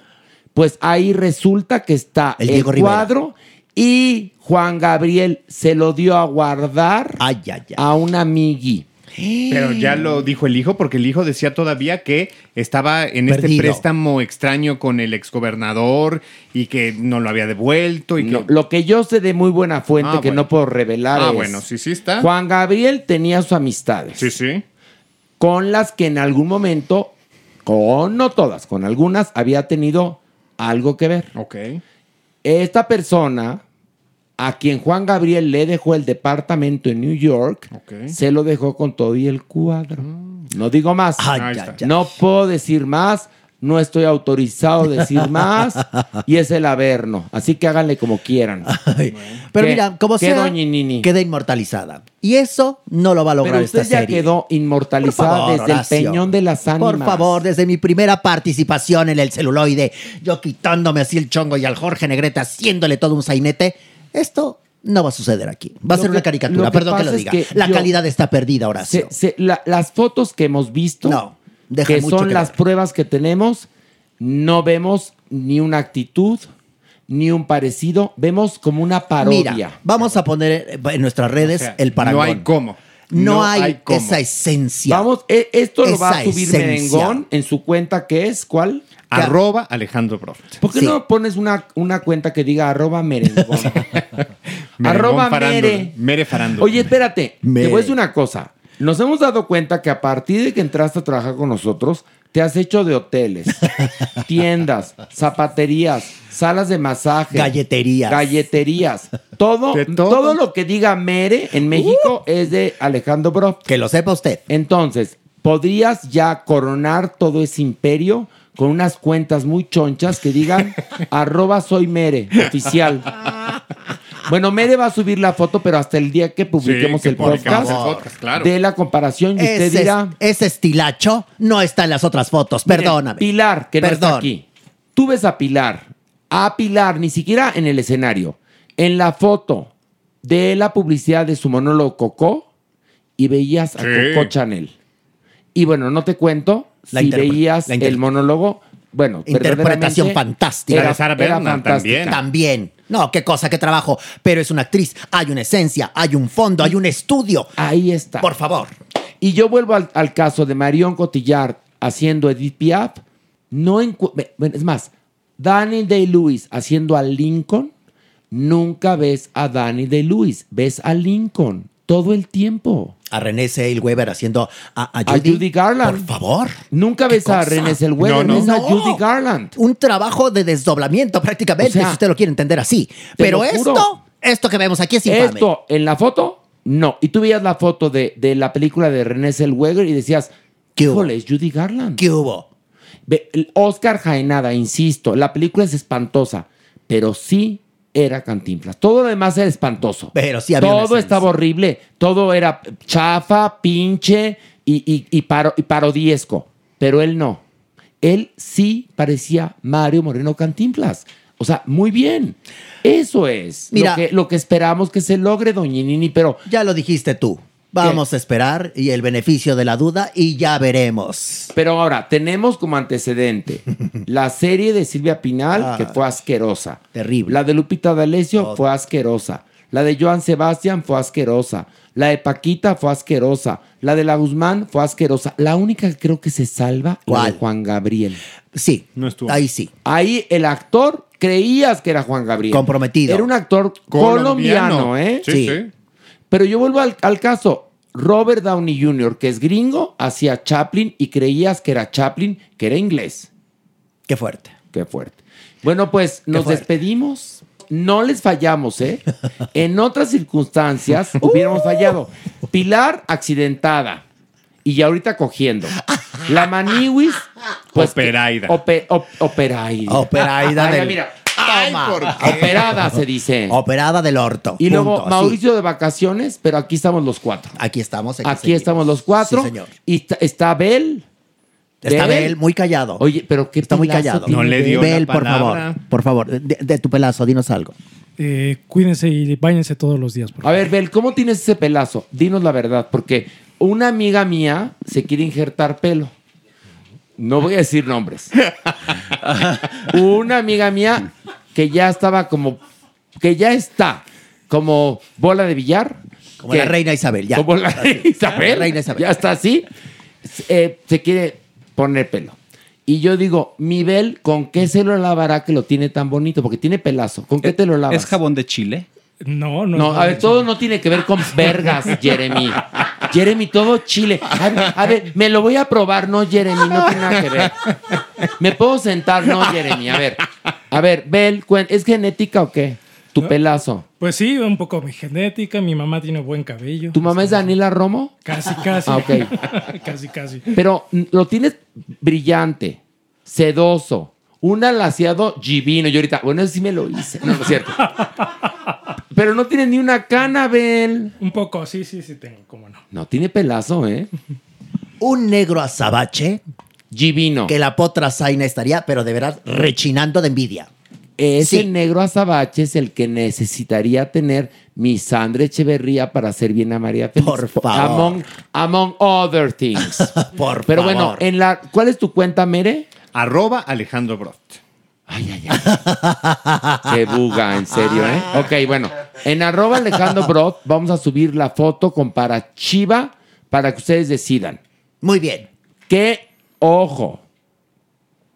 pues ahí resulta que está El el, Diego Rivera. cuadro y Juan Gabriel se lo dio a guardar Ay, ay, ay. a un amigui. Pero ya lo dijo el hijo, porque el hijo decía todavía que estaba en este préstamo extraño con el exgobernador y que no lo había devuelto. Y No, lo que yo sé de muy buena fuente Ah, que bueno. no puedo revelar Ah, es bueno, sí, sí está. Juan Gabriel tenía sus amistades Sí, sí. con las que en algún momento, con no todas, con algunas había tenido algo que ver. Ok. Esta persona, a quien Juan Gabriel le dejó el departamento en New York, se lo dejó con todo y el cuadro. No digo más. Ay. No puedo decir más. No estoy autorizado a decir más. y es el averno. Así que háganle como quieran. Ay, Pero mira, como ¿Qué, sea, queda inmortalizada. Y eso no lo va a lograr Pero esta usted ya serie. quedó inmortalizada favor, desde Horacio. el peñón de las ánimas. Por favor, desde mi primera participación en el celuloide, yo quitándome así el chongo y al Jorge Negrete haciéndole todo un sainete, esto no va a suceder aquí. Va a Lo ser que- una caricatura, que perdón que lo es diga. que la yo- calidad está perdida, Horacio. Se- se- la- las fotos que hemos visto, No, que mucho son que las ver. pruebas que tenemos, no vemos ni una actitud, ni un parecido, vemos como una parodia. Mira, vamos a poner en nuestras redes O sea, el parangón. No hay cómo. No, hay, cómo. esa esencia. Vamos, e- esto lo va a subir esencia. Merengón en su cuenta que es, ¿cuál? Arroba Alejandro Broft. ¿Por qué Sí. no pones una, una cuenta que diga arroba merengón? Arroba mere. Mere farándula. Oye, espérate, Mere. te voy a decir una cosa. Nos hemos dado cuenta que a partir de que entraste a trabajar con nosotros, te has hecho de hoteles, tiendas, zapaterías, salas de masaje, Galleterías. galleterías. Todo, De todo. todo. lo que diga Mere en México es de Alejandro Broft. Que lo sepa usted. Entonces, podrías ya coronar todo ese imperio con unas cuentas muy chonchas que digan arroba soy Mere, oficial. Bueno, Mere va a subir la foto, pero hasta el día que publiquemos que el podcast, el podcast, claro. de la comparación y usted Ese, dirá, ese estilacho no está en las otras fotos. Perdóname. Pilar, que no Perdón. está aquí. Tú ves a Pilar, a Pilar, ni siquiera en el escenario, en la foto de la publicidad de su monólogo Coco y veías a Sí. Coco Chanel. Y bueno, no te cuento La si veías la el monólogo, bueno, Interpretación fantástica. De Sara era fantástica. también. También. No, qué cosa, qué trabajo. Pero es una actriz. Hay una esencia, hay un fondo, hay un estudio. Ahí está. Por favor. Y yo vuelvo al, al caso de Marion Cotillard haciendo Edith Piaf. No es más, Danny Day-Lewis haciendo a Lincoln. Nunca ves a Danny Day-Lewis, ves a Lincoln todo el tiempo. A René Weber haciendo a, a A Judy. Judy Garland. Por favor. Nunca ves a? René Zellweger, No, no. ves a No. Judy Garland. Un trabajo de desdoblamiento prácticamente, O sea, si usted lo quiere entender así. Pero esto, esto que vemos aquí es infame. Esto en la foto, no. Y tú veías la foto de, de la película de René Zellweger y decías, ¿Qué hubo? es Judy Garland. ¿Qué hubo? Oscar Jaenada, insisto, la película es espantosa, pero sí era Cantinflas. Todo lo demás era espantoso. Pero sí había Todo estaba horrible. Todo era chafa, pinche y, y, y paro- y parodiesco. Pero él no. Él sí parecía Mario Moreno Cantinflas. O sea, muy bien. Eso es Mira. lo, que, lo que esperamos que se logre, doña Nini, pero Ya lo dijiste tú. Vamos a esperar y el beneficio de la duda y ya veremos. Pero ahora, tenemos como antecedente la serie de Silvia Pinal, Ah. que fue asquerosa. Terrible. La de Lupita D'Alessio Oh. fue asquerosa. La de Joan Sebastián fue asquerosa. La de Paquita fue asquerosa. La de la Guzmán fue asquerosa. La única que creo que se salva, la ¿Cuál? de Juan Gabriel. Sí, No estuvo. ahí sí. Ahí el actor creías que era Juan Gabriel. Comprometido. Era un actor colombiano, ¿eh? Sí, Sí. sí. Pero yo vuelvo al, al caso. Robert Downey Jr., que es gringo, hacía Chaplin y creías que era Chaplin, que era inglés. Qué fuerte. Qué fuerte. Bueno, pues nos despedimos. No les fallamos, ¿eh? En otras circunstancias hubiéramos fallado. Pilar accidentada y ya ahorita cogiendo. La Maniwis, pues. que- Operaida. ope- op- operaida. Operaida del- mira. Toma. Operada se dice. Operada del orto. Y luego Punto. Mauricio de vacaciones, pero aquí estamos los cuatro. Aquí estamos. Aquí seguimos. estamos los cuatro. Sí, señor. Y está, está Bel. Está Bel. Bel muy callado. Oye, pero qué Está muy callado. tiene No le dio Bel, por favor. Por favor, de, de tu pelazo, dinos algo. eh, cuídense y bañense todos los días. por A ver, Bel, ¿cómo tienes ese pelazo? Dinos la verdad, porque una amiga mía se quiere injertar pelo. No voy a decir nombres. una amiga mía que ya estaba como, que ya está como bola de billar. Como que- la reina Isabel, ya. Como la reina Isabel. La reina Isabel. Ya está así. Eh, se quiere poner pelo. Y yo digo, mi Bel, ¿con qué se lo lavará que lo tiene tan bonito? Porque tiene pelazo. ¿Con qué te lo lavas? ¿Es jabón de Chile? No, no. No, a ver, todo no tiene que ver con vergas, Jeremy. Jeremy, todo chile. A ver, a ver, me lo voy a probar, no, Jeremy, no tiene nada que ver. ¿Me puedo sentar? No, Jeremy, a ver. A ver, Bel, ¿es genética o qué? Tu pelazo. Pues sí, un poco mi genética. Mi mamá tiene buen cabello. ¿Tu mamá es Daniela Romo? Casi, casi. Ah, ok. casi, casi. Pero mm, lo tienes brillante, sedoso, un alaciado divino. Yo ahorita, bueno, eso sí me lo hice. No, no es cierto. Pero no tiene ni una cana, Bel. Un poco, sí, sí, sí tengo, cómo no. No, tiene pelazo, ¿eh? Un negro azabache. Divino. Que la potra Zaina estaría, pero de verdad, rechinando de envidia. Ese Sí. negro azabache es el que necesitaría tener mi Sandra Echeverría para hacer bien a María Félix. Por favor. Among, among other things. Por Pero favor. bueno, en la, ¿cuál es tu cuenta, Mere? Arroba Alejandro Brot. Qué buga, en serio, ¿eh? Ok, bueno. En arroba Alejandro Brot vamos a subir la foto con para Chiva para que ustedes decidan. Muy bien. Que, ojo,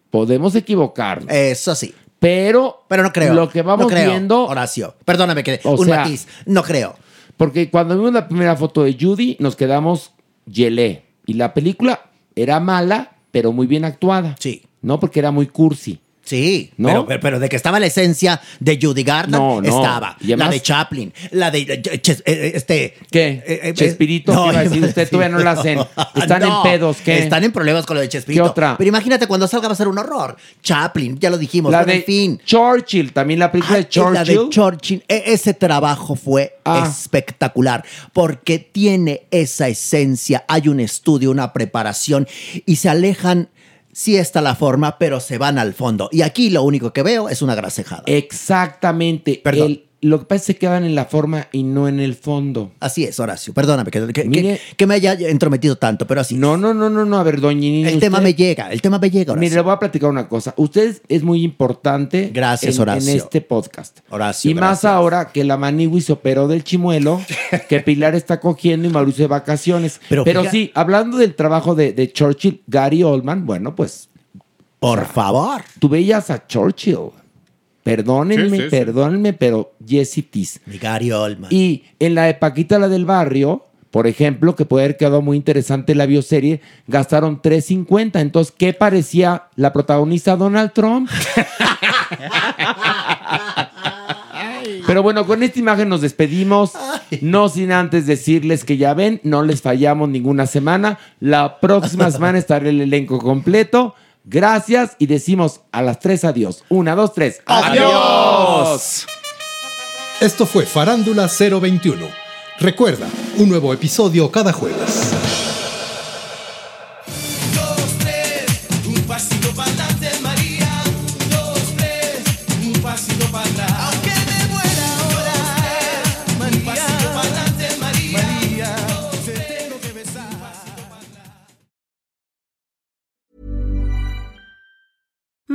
podemos equivocarnos. Eso sí. Pero, Pero no creo. Lo que vamos no creo, viendo. Horacio, perdóname que O un sea, matiz. No creo. Porque cuando vimos la primera foto de Judy, nos quedamos yelé. Y la película era mala, pero muy bien actuada. Sí. No, porque era muy cursi. Sí, ¿No? pero, pero, pero de que estaba la esencia de Judy Garland, No, no. estaba. Y la de Chaplin, la de eh, Ches- eh, este. ¿Qué? eh, Chespirito, ¿qué iba a decir? Usted todavía no la hacen. Están en pedos, ¿qué? Están en problemas con lo de Chespirito. ¿Qué otra? Pero imagínate cuando salga va a ser un horror. Chaplin, ya lo dijimos. La de en fin. Churchill, también la película de Ah, La Churchill. de Churchill, e- ese trabajo fue Ah. espectacular porque tiene esa esencia, hay un estudio, una preparación y se alejan, sí está la forma, pero se van al fondo. Y aquí lo único que veo es una grasejada. Exactamente. Perdón. El- lo que pasa es que quedan en la forma y no en el fondo. Así es, Horacio. Perdóname que, que- Mire- que- que me haya entrometido tanto, pero así. No, no, no, no, no. A ver, doña El tema me llega, el tema me llega, Horacio. Mire, le voy a platicar una cosa. Usted es muy importante Gracias, en, Horacio. en este podcast. Horacio, y más ahora que la Manigui se operó del chimuelo, que Pilar está cogiendo y Mauricio de vacaciones. Pero Pero, sí, hablando del trabajo de, de Churchill, Gary Oldman, bueno, pues Por favor. tú veías a Churchill. Perdónenme, Sí, sí, sí. perdónenme, pero Jesse Tis. Mi Gary Oldman. Y en la de Paquita, la del barrio, por ejemplo, que puede haber quedado muy interesante la bioserie, gastaron 3.50. Entonces, ¿qué parecía la protagonista Donald Trump? Pero bueno, con esta imagen nos despedimos. No sin antes decirles que ya ven, no les fallamos ninguna semana. La próxima semana estará el elenco completo. Gracias y decimos a las tres adiós. Una, dos, tres. ¡Adiós! Esto fue Farándula 021. Recuerda, un nuevo episodio cada jueves.